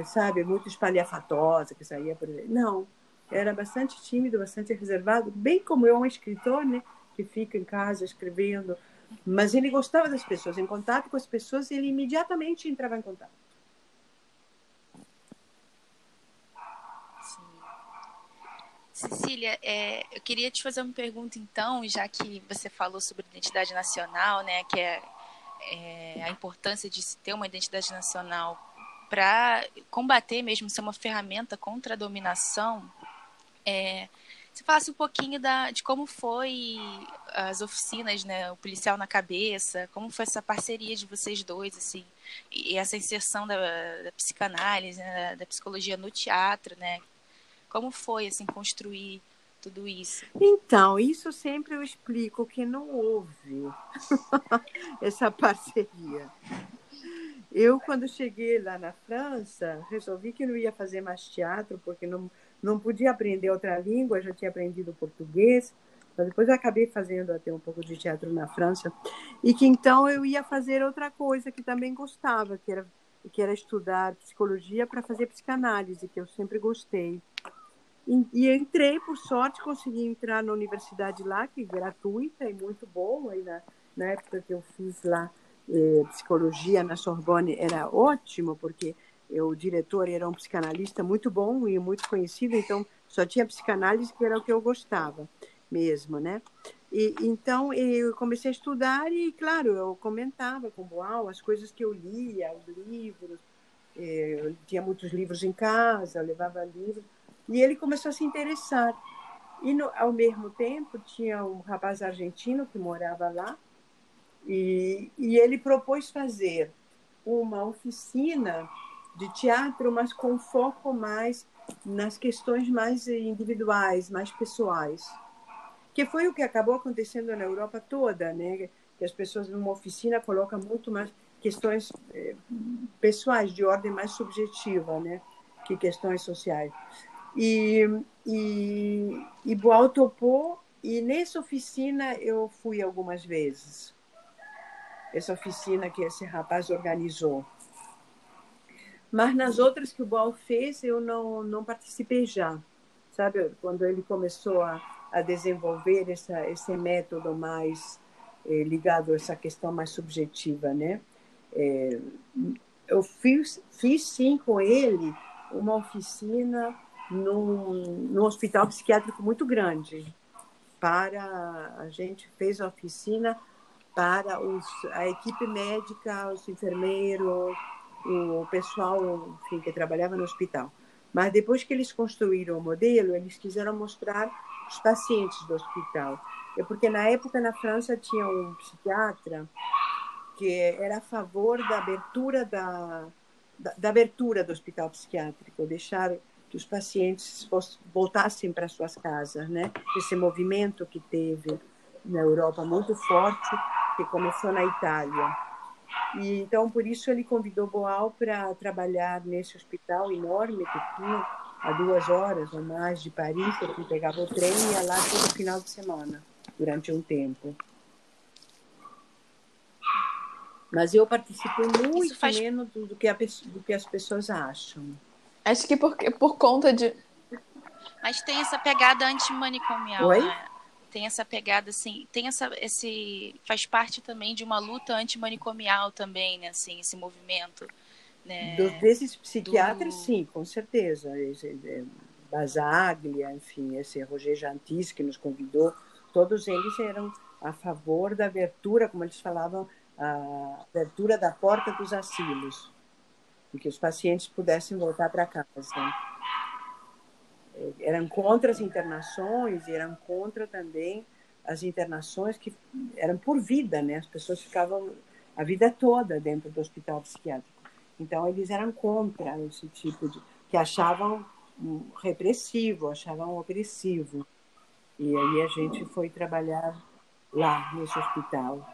sabe, muito espalhafatosa, que saía por aí. Não, era bastante tímido, bastante reservado, bem como eu, um escritor, né, que fica em casa escrevendo. Mas ele gostava das pessoas, em contato com as pessoas, ele imediatamente entrava em contato. Cecília, é, eu queria te fazer uma pergunta então, já que você falou sobre identidade nacional, né, que é, é a importância de se ter uma identidade nacional para combater mesmo, ser uma ferramenta contra a dominação, é, você falasse um pouquinho da, de como foi as oficinas, né, o policial na cabeça, como foi essa parceria de vocês dois, assim, e essa inserção da, da psicanálise, né, da psicologia no teatro, né, como foi, assim, construir tudo isso? Então, isso sempre eu explico que não houve [LAUGHS] essa parceria. Eu, quando cheguei lá na França, resolvi que não ia fazer mais teatro, porque não, não podia aprender outra língua, já tinha aprendido português. Mas depois eu acabei fazendo até um pouco de teatro na França. E que então eu ia fazer outra coisa que também gostava, que era, que era estudar psicologia para fazer psicanálise, que eu sempre gostei. E, e entrei, por sorte, consegui entrar na universidade lá, que é gratuita e muito boa. E na, na época que eu fiz lá eh, psicologia na Sorbonne era ótimo, porque eu, o diretor era um psicanalista muito bom e muito conhecido, então só tinha psicanálise que era o que eu gostava mesmo, né? E, então eu comecei a estudar e, claro, eu comentava com Boal as coisas que eu lia, os livros. Eh, eu tinha muitos livros em casa, eu levava livros. E ele começou a se interessar. E, no, ao mesmo tempo, tinha um rapaz argentino que morava lá, e, e ele propôs fazer uma oficina de teatro, mas com foco mais nas questões mais individuais, mais pessoais. Que foi o que acabou acontecendo na Europa toda, né? Que as pessoas numa oficina colocam muito mais questões eh, pessoais, de ordem mais subjetiva, né? Que questões sociais. E, e, e Boal topou, e nessa oficina eu fui algumas vezes essa oficina que esse rapaz organizou. Mas nas outras que o Boal fez, eu não, não participei já. Sabe, quando ele começou a, a desenvolver essa, esse método mais eh, ligado a essa questão mais subjetiva, né? É, eu fiz, fiz sim com ele uma oficina num, num hospital psiquiátrico muito grande. Para a gente fez a oficina para os, a equipe médica, os enfermeiros, o pessoal enfim, que trabalhava no hospital. Mas depois que eles construíram o modelo, eles quiseram mostrar os pacientes do hospital. É porque na época na França tinha um psiquiatra que era a favor da abertura da, da, da abertura do hospital psiquiátrico, deixar que os pacientes voltassem para suas casas, né? Esse movimento que teve na Europa muito forte que começou na Itália. E então por isso ele convidou Boal para trabalhar nesse hospital enorme que tinha a duas horas ou mais de Paris, que pegava o trem e ia lá todo final de semana durante um tempo. Mas eu participei muito faz... menos do, do, que a, do que as pessoas acham. Acho que por, por conta de. Mas tem essa pegada antimanicomial, Oi? né? Tem essa pegada assim, tem essa esse faz parte também de uma luta antimanicomial também, né, assim, esse movimento, né? Do, desses psiquiatras, do... sim, com certeza. Esse, é, Basaglia, enfim, esse Roger Jantis que nos convidou, todos eles eram a favor da abertura, como eles falavam, a abertura da porta dos asilos, e que os pacientes pudessem voltar para casa. Eram contra as internações e eram contra também as internações que eram por vida, né? As pessoas ficavam a vida toda dentro do hospital psiquiátrico. Então eles eram contra esse tipo de que achavam repressivo, achavam opressivo. E aí a gente foi trabalhar lá nesse hospital.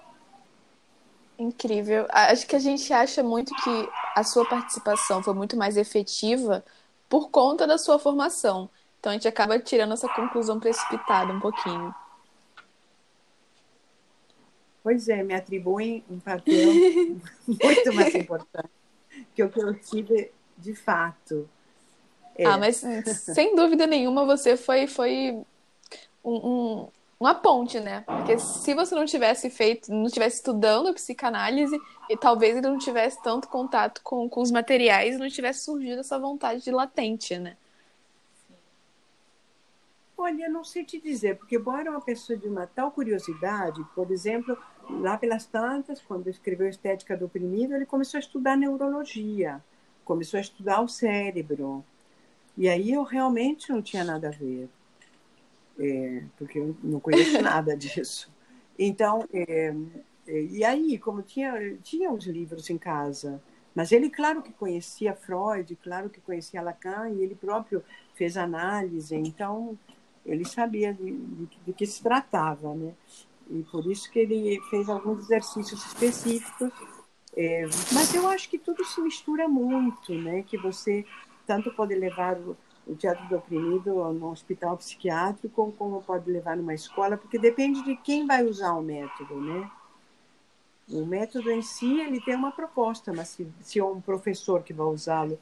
Incrível. Acho que a gente acha muito que a sua participação foi muito mais efetiva por conta da sua formação. Então a gente acaba tirando essa conclusão precipitada um pouquinho. Pois é, me atribuem um papel [LAUGHS] muito mais importante que o que eu tive de fato. É. Ah, mas [LAUGHS] sem dúvida nenhuma você foi, foi um, um, uma ponte, né? Porque se você não tivesse feito, não tivesse estudando psicanálise, e talvez ele não tivesse tanto contato com, com os materiais, não tivesse surgido essa vontade de latente, né? Olha, não sei te dizer, porque Boy era uma pessoa de uma tal curiosidade, por exemplo, lá pelas tantas, quando escreveu Estética do Oprimido, ele começou a estudar neurologia, começou a estudar o cérebro. E aí eu realmente não tinha nada a ver, é, porque eu não conheço [LAUGHS] nada disso. Então, é, é, e aí, como tinha, tinha os livros em casa, mas ele, claro que conhecia Freud, claro que conhecia Lacan, e ele próprio fez análise, então ele sabia de, de, de que se tratava, né? E por isso que ele fez alguns exercícios específicos. É, mas eu acho que tudo se mistura muito, né? Que você tanto pode levar o, o teatro do oprimido no hospital psiquiátrico, como pode levar numa escola, porque depende de quem vai usar o método, né? O método em si ele tem uma proposta, mas se, se é um professor que vai usá-lo,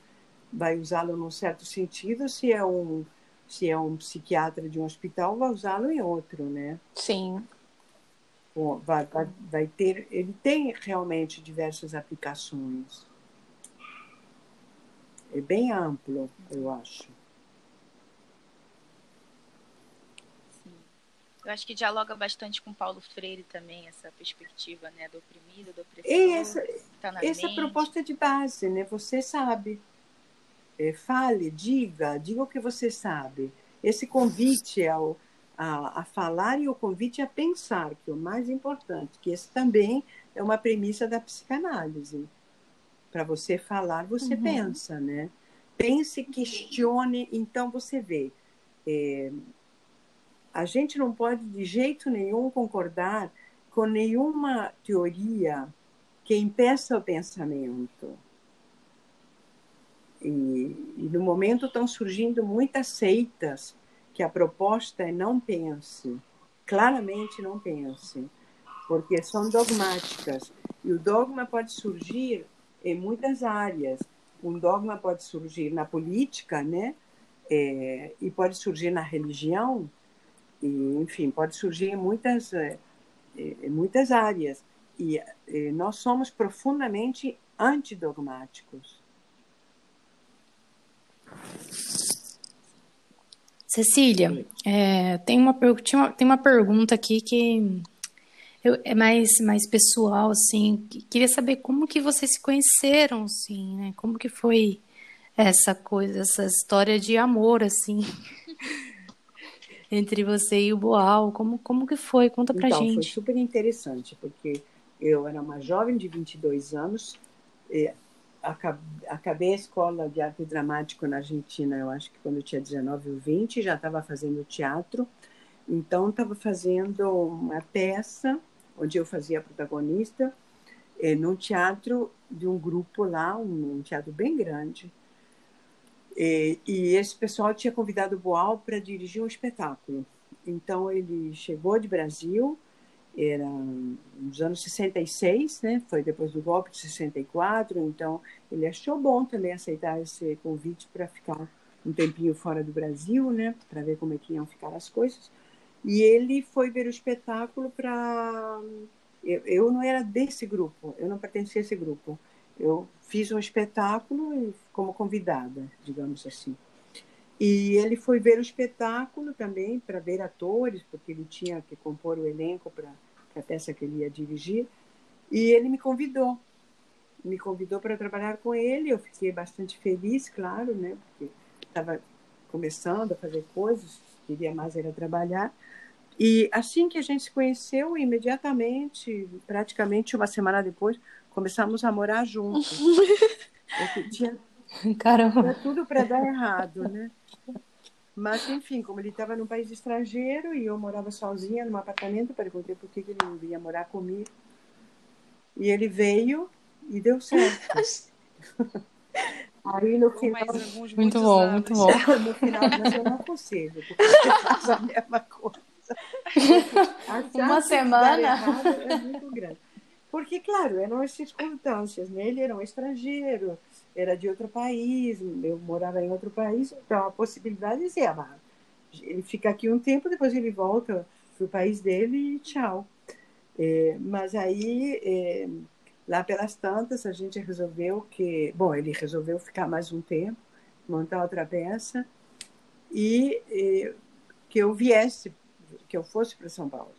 vai usá-lo num certo sentido, se é um se é um psiquiatra de um hospital, vai usá-lo em outro, né? Sim. Bom, vai, vai, vai ter, ele tem realmente diversas aplicações. É bem amplo, eu acho. Eu acho que dialoga bastante com Paulo Freire também, essa perspectiva né, do oprimido, do opressor. Essa, tá essa mente. proposta de base, né? Você sabe. É, fale, diga, diga o que você sabe. Esse convite ao, a, a falar e o convite a pensar, que é o mais importante, que esse também é uma premissa da psicanálise. Para você falar, você uhum. pensa, né? Pense, questione, então você vê. É, a gente não pode de jeito nenhum concordar com nenhuma teoria que impeça o pensamento. E, e, no momento estão surgindo muitas seitas que a proposta é não pense, claramente não pense, porque são dogmáticas. E o dogma pode surgir em muitas áreas. Um dogma pode surgir na política, né? É, e pode surgir na religião, e, enfim, pode surgir em muitas, é, é, em muitas áreas. E, e nós somos profundamente antidogmáticos. Cecília, é, tem, uma, tem uma pergunta aqui que eu, é mais, mais pessoal, assim. Queria saber como que vocês se conheceram, assim, né? Como que foi essa coisa, essa história de amor, assim. [LAUGHS] entre você e o Boal? Como, como que foi? Conta pra então, gente. Foi super interessante, porque eu era uma jovem de 22 anos, acabei a escola de arte dramático na Argentina, eu acho que quando eu tinha 19 ou 20, já estava fazendo teatro, então estava fazendo uma peça, onde eu fazia a protagonista, é, num teatro de um grupo lá, um, um teatro bem grande, e, e esse pessoal tinha convidado o Boal para dirigir um espetáculo. Então ele chegou de Brasil, era nos anos 66, né? Foi depois do golpe de 64, então ele achou bom também aceitar esse convite para ficar um tempinho fora do Brasil, né? Para ver como é que iam ficar as coisas. E ele foi ver o espetáculo para eu, eu não era desse grupo, eu não pertencia a esse grupo. Eu fiz um espetáculo como convidada, digamos assim. E ele foi ver o espetáculo também para ver atores, porque ele tinha que compor o elenco para a peça que ele ia dirigir. E ele me convidou. Me convidou para trabalhar com ele. Eu fiquei bastante feliz, claro, né? Porque estava começando a fazer coisas, queria mais era trabalhar. E assim que a gente se conheceu, imediatamente, praticamente uma semana depois, começamos a morar juntos. [LAUGHS] tinha, Caramba. tinha tudo para dar errado, né? Mas, enfim, como ele estava num país estrangeiro e eu morava sozinha num apartamento, perguntei por que ele não vinha morar comigo. E ele veio e deu certo. Aí no final. Alguns, muito bom, anos. muito bom. [LAUGHS] No final, mas eu não aconselho, porque você faz a mesma coisa. Uma semana? é muito grande. Porque, claro, eram as circunstâncias, né? Ele era um estrangeiro, era de outro país, eu morava em outro país, então a possibilidade é ah, ele fica aqui um tempo, depois ele volta para o país dele e tchau. É, mas aí, é, lá pelas tantas, a gente resolveu que, bom, ele resolveu ficar mais um tempo, montar outra peça, e é, que eu viesse, que eu fosse para São Paulo.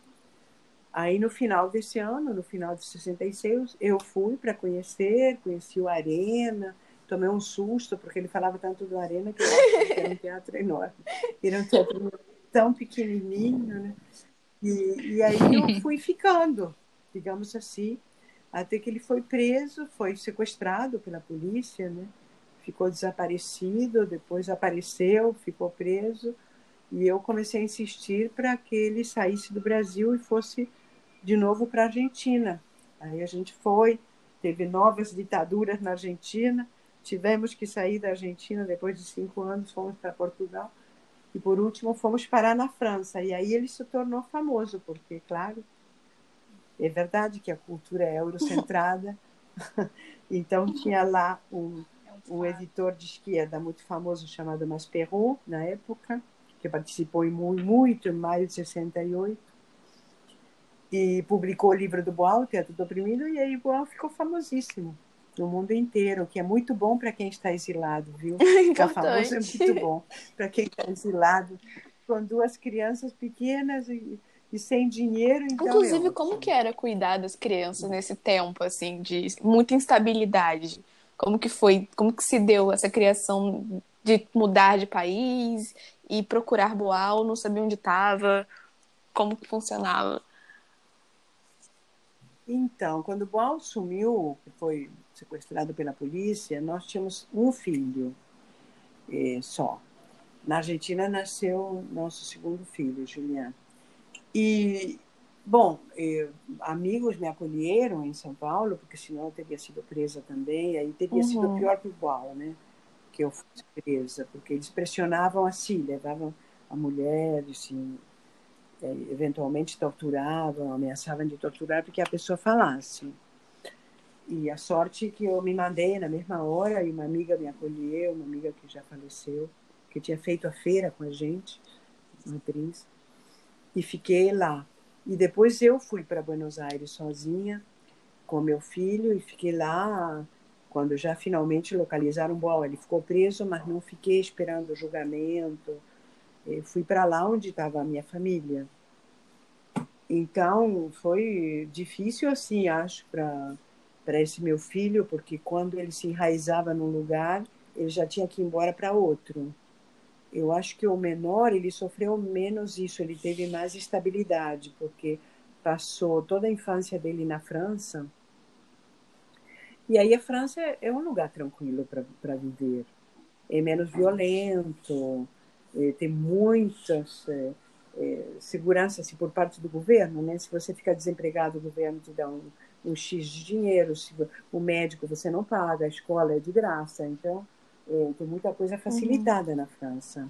Aí no final desse ano, no final de 66, eu fui para conhecer, conheci o Arena, tomei um susto, porque ele falava tanto do Arena que eu achava que era um teatro enorme. Era um teatro tão pequenininho, né? E, e aí eu [LAUGHS] fui ficando, digamos assim, até que ele foi preso, foi sequestrado pela polícia, né? Ficou desaparecido, depois apareceu, ficou preso E eu comecei a insistir para que ele saísse do Brasil e fosse de novo para a Argentina. Aí a gente foi, teve novas ditaduras na Argentina, tivemos que sair da Argentina depois de cinco anos, fomos para Portugal e por último fomos parar na França. E aí ele se tornou famoso, porque, claro, é verdade que a cultura é eurocentrada, [LAUGHS] então tinha lá um, um editor de esquerda muito famoso chamado Masperon, na época, que participou em muito, em maio de 68, e publicou o livro do Boal, Teatro do Oprimido, e aí o Boal ficou famosíssimo no mundo inteiro, o que é muito bom para quem está exilado, viu? [LAUGHS] Ficar famoso é muito bom para quem está exilado, com duas crianças pequenas e, e sem dinheiro. Então é Inclusive, é como que era cuidar das crianças nesse tempo, assim, de muita instabilidade? Como que foi, como que se deu essa criação de mudar de país e procurar Boal, não sabia onde estava, como que funcionava? Então, quando Boal sumiu, foi sequestrado pela polícia, nós tínhamos um filho eh, só. Na Argentina nasceu nosso segundo filho, Juliano. E, bom, eh, amigos me acolheram em São Paulo, porque senão eu teria sido presa também, aí teria uhum. sido pior para o Boal, né? Que eu fosse presa, porque eles pressionavam assim, levavam a mulher, assim, é, eventualmente torturavam, ameaçavam de torturar porque a pessoa falasse. E a sorte que eu me mandei na mesma hora e uma amiga me acolheu, uma amiga que já faleceu, que tinha feito a feira com a gente, uma atriz, e fiquei lá. E depois eu fui para Buenos Aires sozinha com meu filho e fiquei lá quando já finalmente localizaram Boal. Ele ficou preso, mas não fiquei esperando o julgamento eu fui para lá onde estava a minha família. Então, foi difícil, assim, acho, para esse meu filho, porque quando ele se enraizava num lugar, ele já tinha que ir embora para outro. Eu acho que o menor, ele sofreu menos isso, ele teve mais estabilidade, porque passou toda a infância dele na França. E aí a França é um lugar tranquilo para viver. É menos violento, é, tem muitas é, é, segurança assim, por parte do governo, né? Se você ficar desempregado, o governo te dá um, um X de dinheiro, se, o médico você não paga, a escola é de graça, então é, tem muita coisa uhum. facilitada uhum. na França.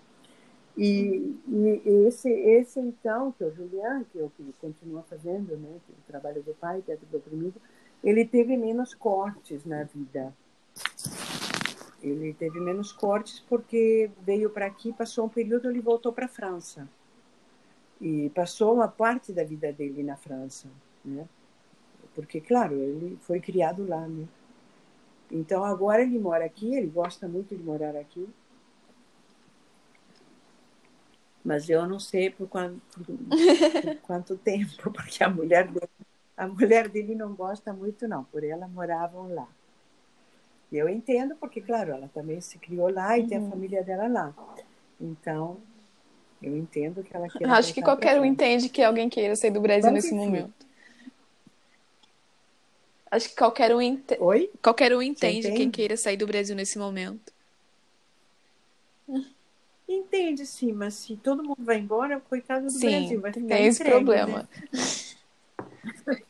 E, e, esse, esse então, que é o Julian, que eu que continua fazendo, né, que é o trabalho do pai, teatro do oprimido, ele teve menos cortes na vida. Ele teve menos cortes porque veio para aqui, passou um período, ele voltou para a França. E passou uma parte da vida dele na França, né? Porque, claro, ele foi criado lá, né? Então, agora ele mora aqui, ele gosta muito de morar aqui. Mas eu não sei por quanto, por quanto tempo, [LAUGHS] porque a mulher, dele, a mulher dele não gosta muito, não. Por ela moravam lá. E eu entendo, porque, claro, ela também se criou lá e uhum. tem a uhum. família dela lá. Então, eu entendo que ela quer. Acho que qualquer um entende que alguém queira sair do Brasil nesse momento. Acho que qualquer um, ent... Oi? qualquer um entende quem queira sair do Brasil nesse momento. Entende, sim, mas se todo mundo vai embora, coitado do sim, Brasil, vai ficar tem esse entregue, problema. Né? [LAUGHS]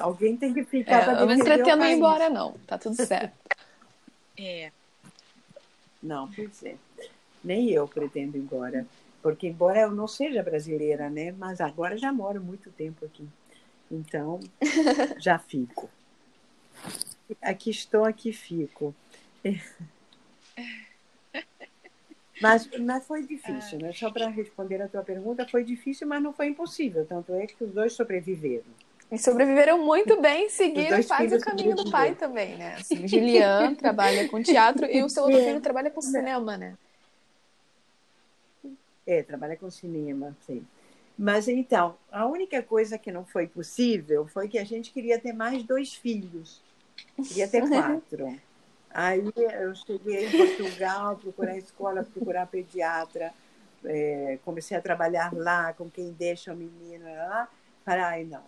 Alguém tem que ficar. É, eu não pretendo ir embora, não. Tá tudo [LAUGHS] certo. é. Não, pois é. Nem eu pretendo ir embora. Porque, embora eu não seja brasileira, né? Mas agora já moro muito tempo aqui. Então, [LAUGHS] já fico. Aqui estou, aqui fico. [LAUGHS] Mas, mas foi difícil, né? Só para responder a tua pergunta, foi difícil, mas não foi impossível. Tanto é que os dois sobreviveram. E sobreviveram muito bem, seguiram quase o caminho do pai também, né? [LAUGHS] Assim, Julian trabalha com teatro e o seu outro filho trabalha com cinema, né? É, trabalha com cinema, sim. Mas então, a única coisa que não foi possível foi que a gente queria ter mais dois filhos. Queria ter [LAUGHS] quatro. Aí eu cheguei em Portugal, procurar escola, procurar pediatra, é, comecei a trabalhar lá com quem deixa o menino lá. Falei, ai, não,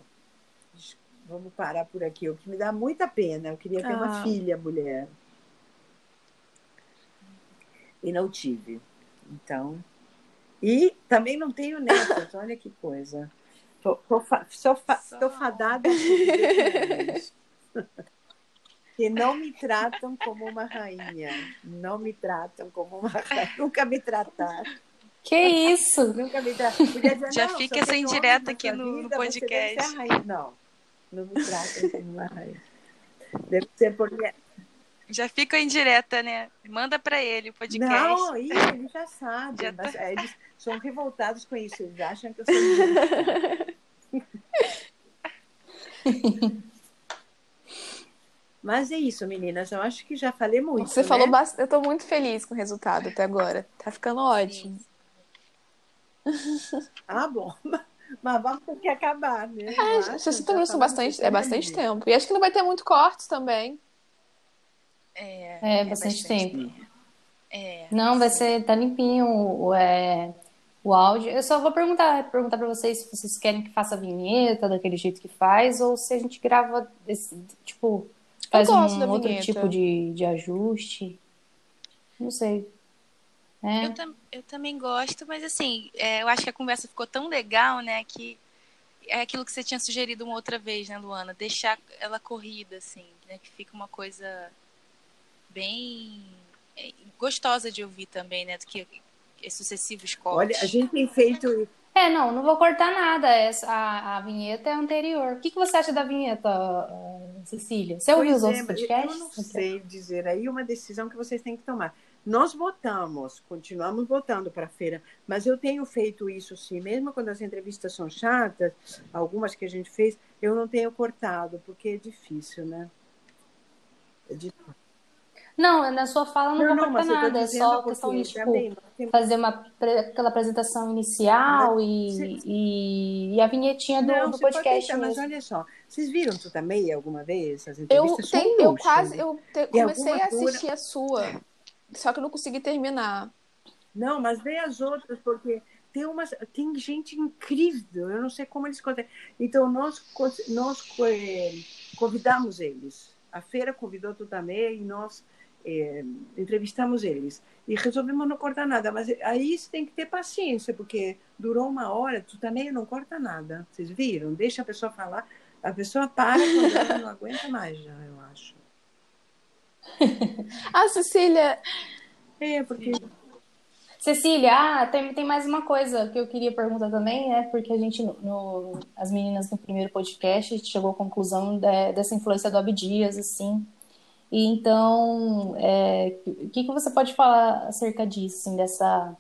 vamos parar por aqui. O que me dá muita pena. Eu queria ter ah. uma filha mulher. E não tive. Então, E também não tenho netos, olha que coisa. Tô, tô, sou fa, tô fadada que [LAUGHS] não me tratam como uma rainha. Não me tratam como uma rainha. Nunca me trataram. Que isso? Nunca me trataram. Já não, fica essa indireta aqui no, no podcast. Não, como. [LAUGHS] Deve ser porque já fica indireta, né? Manda para ele o podcast. Não, ele já sabe. Já tá... É, eles [LAUGHS] são revoltados com isso. Eles acham que eu sou [LAUGHS] Mas é isso, meninas. Eu acho que já falei muito. Você né? falou bastante. Eu estou muito feliz com o resultado até agora. Tá ficando ótimo. Ah, bom. Mas vamos ter que acabar, né? É, vocês também são bastante, é bastante tempo. E acho que não vai ter muito cortes também. É, é, é bastante, bastante, tempo. É, não, vai ser, tá limpinho o, é, o áudio. Eu só vou perguntar, perguntar para vocês se vocês querem que faça a vinheta daquele jeito que faz, ou se a gente grava, esse, tipo, faz um outro vinheta. tipo de, de ajuste. Não sei. É. Eu, tam, eu, também gosto, mas assim, é, eu acho que a conversa ficou tão legal, né, que é aquilo que você tinha sugerido uma outra vez, né, Luana? Deixar ela corrida, assim, né, que fica uma coisa bem é, gostosa de ouvir também, né? Do que sucessivos cortes. Olha, a gente tem feito. É, não, não vou cortar nada. Essa, a, a vinheta é anterior. O que, que você acha da vinheta, Cecília? Você ouviu os outros é, podcasts? Eu não sei dizer. Aí uma decisão que vocês têm que tomar. Nós votamos, continuamos votando para a feira, mas eu tenho feito isso sim, mesmo quando as entrevistas são chatas, algumas que a gente fez, eu não tenho cortado, porque é difícil, né? É difícil. Não, na sua fala não, não vai cortar nada, é só questão de tipo, também, fazer uma, aquela apresentação inicial e, e, e, a vinhetinha do, não, do podcast. mas olha só, vocês viram tu também alguma vez as entrevistas? Eu, tem, eu quase eu te, comecei a assistir a sua, só que eu não consegui terminar. Não, mas vê as outras, porque tem umas tem gente incrível eu não sei como eles conseguem então nós nós eh, convidamos eles a feira convidou tu também e nós é, entrevistamos eles e resolvemos não cortar nada. Mas aí você tem que ter paciência, porque durou uma hora, tu também não corta nada. Vocês viram? Deixa a pessoa falar. A pessoa para não aguenta mais, já, eu acho. A [LAUGHS] Cecília. É, porque. Cecília, ah, tem, tem mais uma coisa que eu queria perguntar também, né? Porque a gente, no, as meninas no primeiro podcast, chegou à conclusão de, dessa influência do Abdias, assim, e então, é, o que, que você pode falar acerca disso, assim, dessa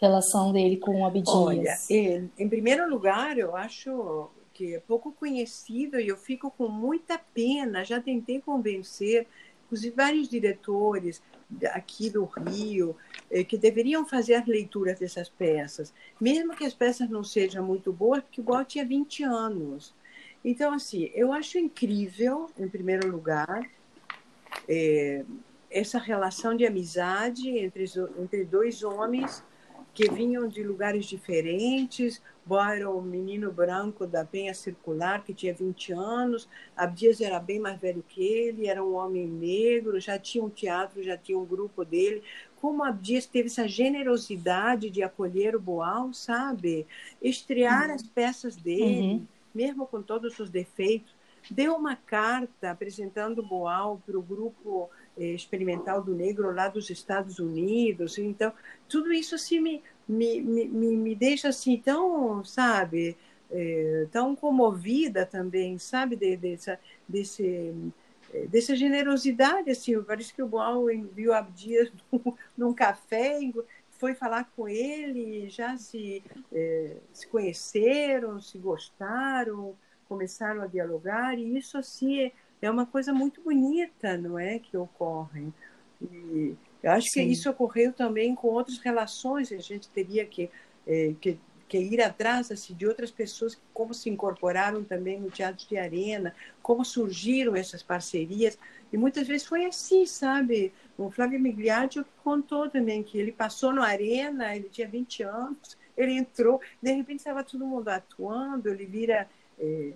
relação dele com o Abdias? Olha, em, em primeiro lugar, eu acho que é pouco conhecido e eu fico com muita pena. Já tentei convencer, inclusive vários diretores aqui do Rio, eh, que deveriam fazer as leituras dessas peças, mesmo que as peças não sejam muito boas, porque o Boal tinha 20 anos. Então, assim, eu acho incrível, em primeiro lugar, é, essa relação de amizade entre, entre dois homens que vinham de lugares diferentes. Boa era o menino branco da Penha Circular, que tinha 20 anos. Abdias era bem mais velho que ele, era um homem negro, já tinha um teatro, já tinha um grupo dele. Como Abdias teve essa generosidade de acolher o Boal, sabe? Estrear uhum. as peças dele, uhum. mesmo com todos os defeitos deu uma carta apresentando Boal para o grupo experimental do negro lá dos Estados Unidos. Então, tudo isso assim me, me, me, me deixa assim tão, sabe, é, tão comovida também, sabe, de, dessa, desse, eh, dessa generosidade, assim, parece que o Boal viu Abdias [LAUGHS] num, num café, foi falar com ele, já se, é, se conheceram, se gostaram, começaram a dialogar, e isso assim é, é uma coisa muito bonita, não é, que ocorre. E eu acho Sim. que isso ocorreu também com outras relações, a gente teria que, é, que, que ir atrás assim, de outras pessoas, como se incorporaram também no Teatro de Arena, como surgiram essas parcerias, e muitas vezes foi assim, sabe? O Flávio Migliaccio contou também que ele passou no Arena, ele tinha 20 anos, ele entrou, de repente estava todo mundo atuando, ele vira é,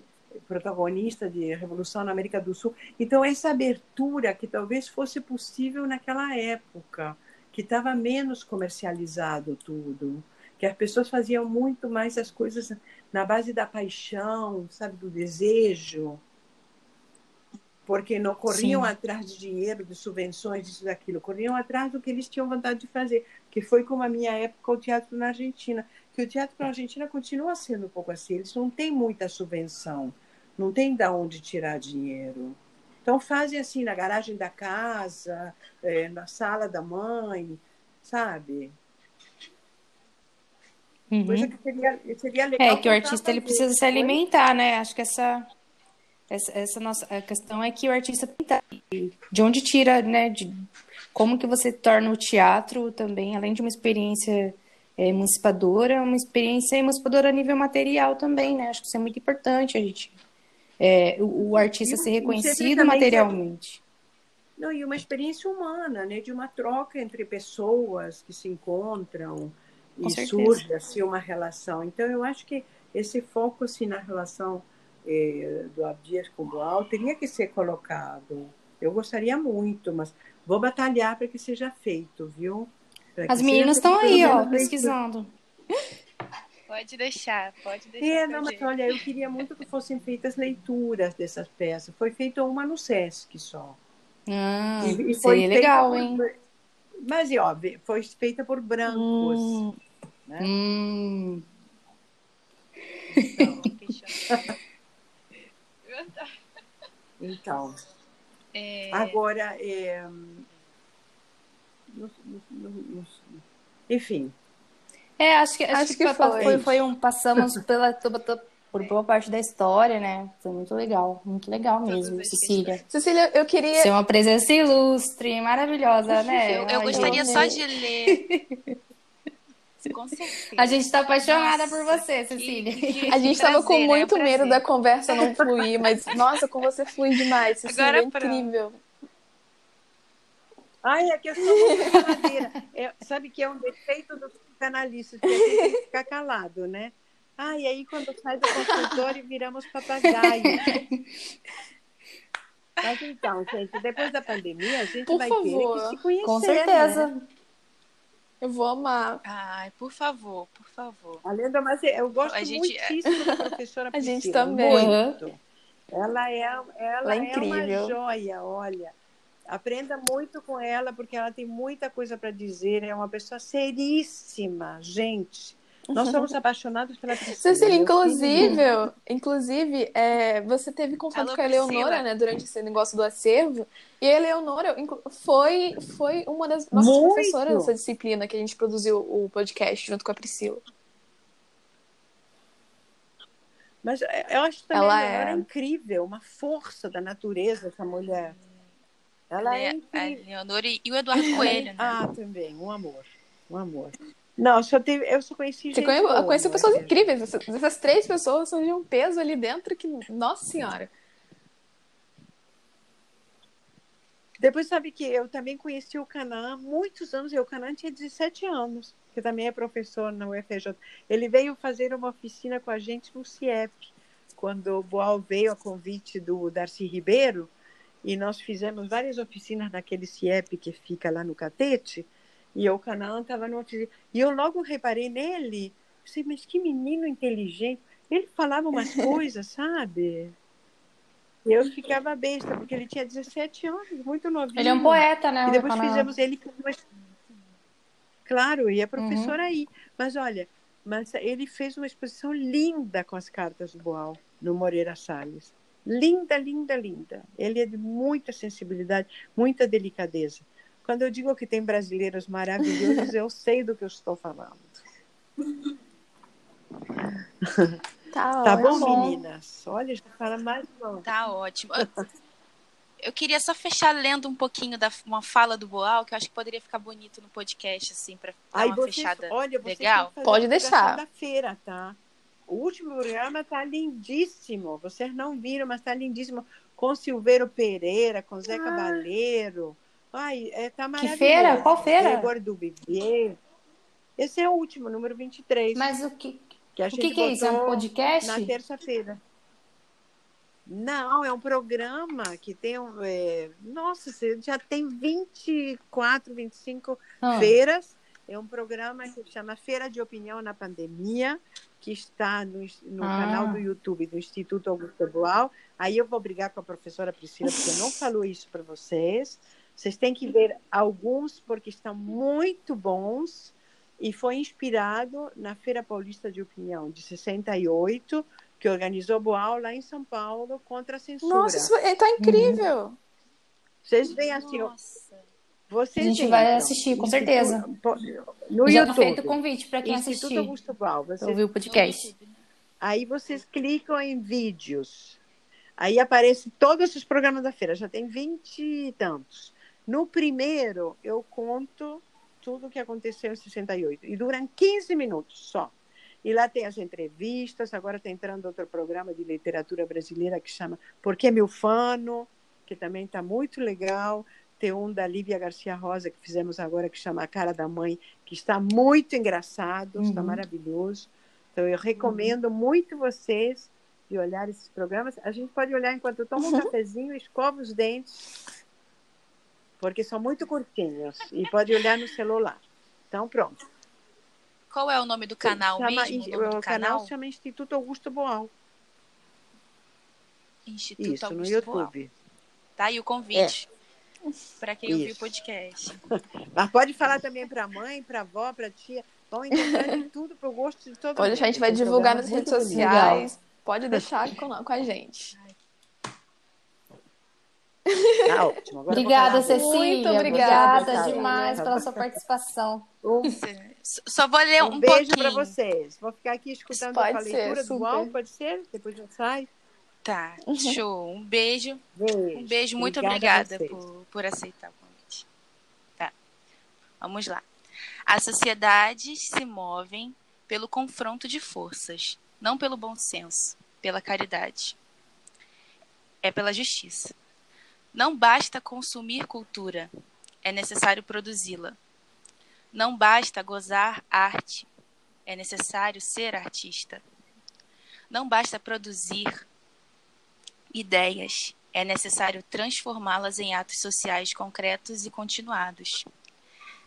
protagonista de Revolução na América do Sul. Então, essa abertura que talvez fosse possível naquela época, que estava menos comercializado tudo, que as pessoas faziam muito mais as coisas na base da paixão, sabe, do desejo, porque não corriam Sim. atrás de dinheiro, de subvenções, disso daquilo, corriam atrás do que eles tinham vontade de fazer, que foi como a minha época o teatro na Argentina, que o teatro na Argentina continua sendo um pouco assim, eles não têm muita subvenção, não tem de onde tirar dinheiro. Então fazem assim na garagem da casa, é, na sala da mãe, sabe? Uhum. Coisa que seria, seria legal. É que o artista ele precisa se alimentar, né? Acho que essa, essa, essa nossa a questão é que o artista de onde tira, né? De como que você torna o teatro também, além de uma experiência é, emancipadora, uma experiência emancipadora a nível material também, né? Acho que isso é muito importante a gente é, o, o, artista ser reconhecido materialmente. Não, e uma experiência humana, né? De uma troca entre pessoas que se encontram Com e certeza. surge assim uma relação. Então eu acho que esse foco assim na relação eh, do Abdias com o Boal teria que ser colocado. Eu gostaria muito, mas vou batalhar para que seja feito, viu? As meninas estão aí, ó, pesquisando. Pode deixar, pode deixar. É, não, mas olha, eu queria muito que fossem feitas leituras dessas peças. Foi feita uma no Sesc só. Ah, e, e foi legal, por, hein? Mas, óbvio, foi feita por brancos. Hum. Né? Hum. Então, então [LAUGHS] é... agora, é... enfim, é, acho que, acho, acho que, que foi. foi. Foi, um. Passamos [LAUGHS] pela, por boa parte da história, né? Foi muito legal, muito legal mesmo, Cecília. Cecília, eu queria. Ser uma presença ilustre, maravilhosa, né? Eu, eu gostaria só de ler. [LAUGHS] Com certeza. A gente está apaixonada nossa, por você, Cecília. Que, [LAUGHS] que, a gente estava com né? muito é medo da conversa não fluir, mas nossa, com você flui demais, Cecília, Agora, é incrível. Pronto. Ai, é que eu sou muito faladeira. É, sabe que é um defeito dos canalistas, que a gente tem que ficar calado, né? Ah, e aí quando sai do consultório viramos papagaio. Mas então, gente, depois da pandemia, a gente por vai favor. ter que se conhecer. Com certeza. Né? Eu vou amar. Ai, por favor, por favor. Além da mas eu gosto a gente... muitíssimo da professora [LAUGHS] A gente também. Muito. Ela é, ela, ela é, é uma joia, olha. Aprenda muito com ela, porque ela tem muita coisa para dizer. É uma pessoa seríssima, gente. Nós somos [LAUGHS] apaixonados pela Priscila. Cecília, inclusive, inclusive é, você teve contato Alô, com a Eleonora, né, durante esse negócio do acervo. E a Eleonora foi, foi uma das nossas muito. professoras dessa disciplina que a gente produziu o podcast junto com a Priscila. Mas é, eu acho também ela a Eleonora é... incrível, uma força da natureza, essa mulher. Ela é, é a Leonora e o Eduardo Coelho, né? [LAUGHS] Ah, também, um amor, um amor. Não, só teve, eu só conheci Você conhe, boa, conheceu pessoas incríveis. Essas, essas, três pessoas são de um peso ali dentro que, nossa senhora. Depois sabe que eu também conheci o Canã há muitos anos, e o Canã tinha 17 anos, que também é professor na UFJ. Ele veio fazer uma oficina com a gente no CIEP, quando o Boal veio a convite do Darcy Ribeiro, e nós fizemos várias oficinas naquele CIEP que fica lá no Catete, e o Canaã estava no oficina. E eu logo reparei nele, pensei, mas que menino inteligente. Ele falava umas [LAUGHS] coisas, sabe? Eu ficava besta, porque ele tinha 17 anos, muito novinho. Ele é um poeta, né? E depois fizemos ele Claro, e a professora uhum. aí. Mas olha, mas ele fez uma exposição linda com as cartas do Boal, no Moreira Salles. Linda, linda, linda. Ele é de muita sensibilidade, muita delicadeza. Quando eu digo que tem brasileiros maravilhosos, eu [LAUGHS] sei do que eu estou falando. Tá, tá bom, bom, meninas? Olha, já fala mais bom. Tá ótimo. Eu queria só fechar lendo um pouquinho da uma fala do Boal, que eu acho que poderia ficar bonito no podcast, assim, para dar Aí uma vocês, fechada olha, legal. Pode deixar. da feira, tá? O último programa está lindíssimo. Vocês não viram, mas está lindíssimo. Com Silveiro Pereira, com Zé ah. Cabaleiro. Ai, é, tá maravilhoso. Que feira? Qual feira? Igor do Bibier. Esse é o último, número 23. Mas o que, que, o que, que é isso? É um podcast? Na terça-feira. Não, é um programa que tem um. É... Nossa, já tem 24, 25 ah. feiras É um programa que chama Feira de Opinião na Pandemia, que está no, no Ah. canal do YouTube do Instituto Augusto Boal. Aí eu vou brigar com a professora Priscila, porque não [LAUGHS] falou isso para vocês. Vocês têm que ver alguns, porque estão muito bons. E foi inspirado na Feira Paulista de Opinião, de 68, que organizou Boal lá em São Paulo contra a censura. Nossa, isso é- tá incrível. Vocês veem assim, Nossa. Vocês A gente entram, vai assistir, com Instituto- certeza. No Já tá YouTube, feito o convite para quem Instituto assistir. Augusto. Vocês Ouvir o podcast. Aí vocês clicam em vídeos. Aí aparece todos os programas da feira, já tem vinte e tantos. No primeiro, eu conto tudo o que aconteceu em 68. E duram 15 minutos só. E lá tem as entrevistas, agora está entrando outro programa de literatura brasileira que chama Por que Milfano, que também está muito legal. Tem um da Lívia Garcia Rosa, que fizemos agora, que chama A Cara da Mãe, que está muito engraçado, está Uhum. maravilhoso. Então, eu recomendo muito vocês de olhar esses programas. A gente pode olhar enquanto toma um cafezinho, escova os dentes, porque são muito curtinhos. E pode olhar no celular. Então, pronto. Qual é o nome do canal Chama- mesmo? O nome do o canal se chama Instituto Augusto Boal. Instituto Isso, no Augusto Boal. YouTube. Tá aí o convite. Para quem ouviu o podcast. [LAUGHS] Mas pode falar também para a mãe, para a avó, para a tia. Vão encontrar de tudo para o gosto de todo Pode mundo. deixar, a gente vai Esse divulgar programa nas é redes sociais. Pode deixar com, com a gente. Tá ótimo. Agora Obrigada. Cecília. Muito obrigada, Obrigada demais pela sua participação. Só vou ler um um, beijo para vocês. Vou ficar aqui escutando Pode a leitura ser, do. UOL, pode ser? Depois eu saio. Tá, show. Um beijo. Beijo. Um beijo, muito Obrigada obrigada por, por aceitar o convite. Tá. Vamos lá. As sociedades se movem pelo confronto de forças, não pelo bom senso, pela caridade. É pela justiça. Não basta consumir cultura, é necessário produzi-la. Não basta gozar arte, é necessário ser artista. Não basta produzir ideias, é necessário transformá-las em atos sociais concretos e continuados.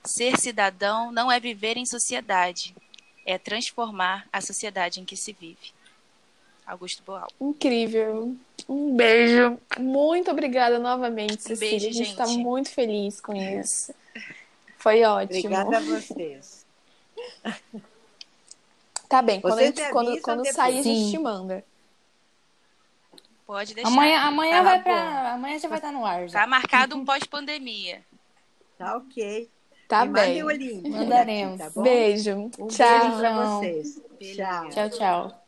Ser cidadão não é viver em sociedade, é transformar a sociedade em que se vive. Augusto Boal. Incrível. Um beijo. Muito obrigada novamente, Cecília. beijo, a gente está muito feliz com [LAUGHS] isso. Foi ótimo. Obrigada a vocês. Tá bem, quando, quando, quando sair, a gente te manda. Pode deixar. Amanhã, amanhã Tá vai para, amanhã já vai estar no ar. Já. Tá marcado um pós-pandemia. [LAUGHS] Tá ok. Tá Me bem. mandem o link. Mandaremos. Tá bom? Beijo. Um Tchau. beijo Tchau. vocês. Beleza. Tchau. Tchau, tchau.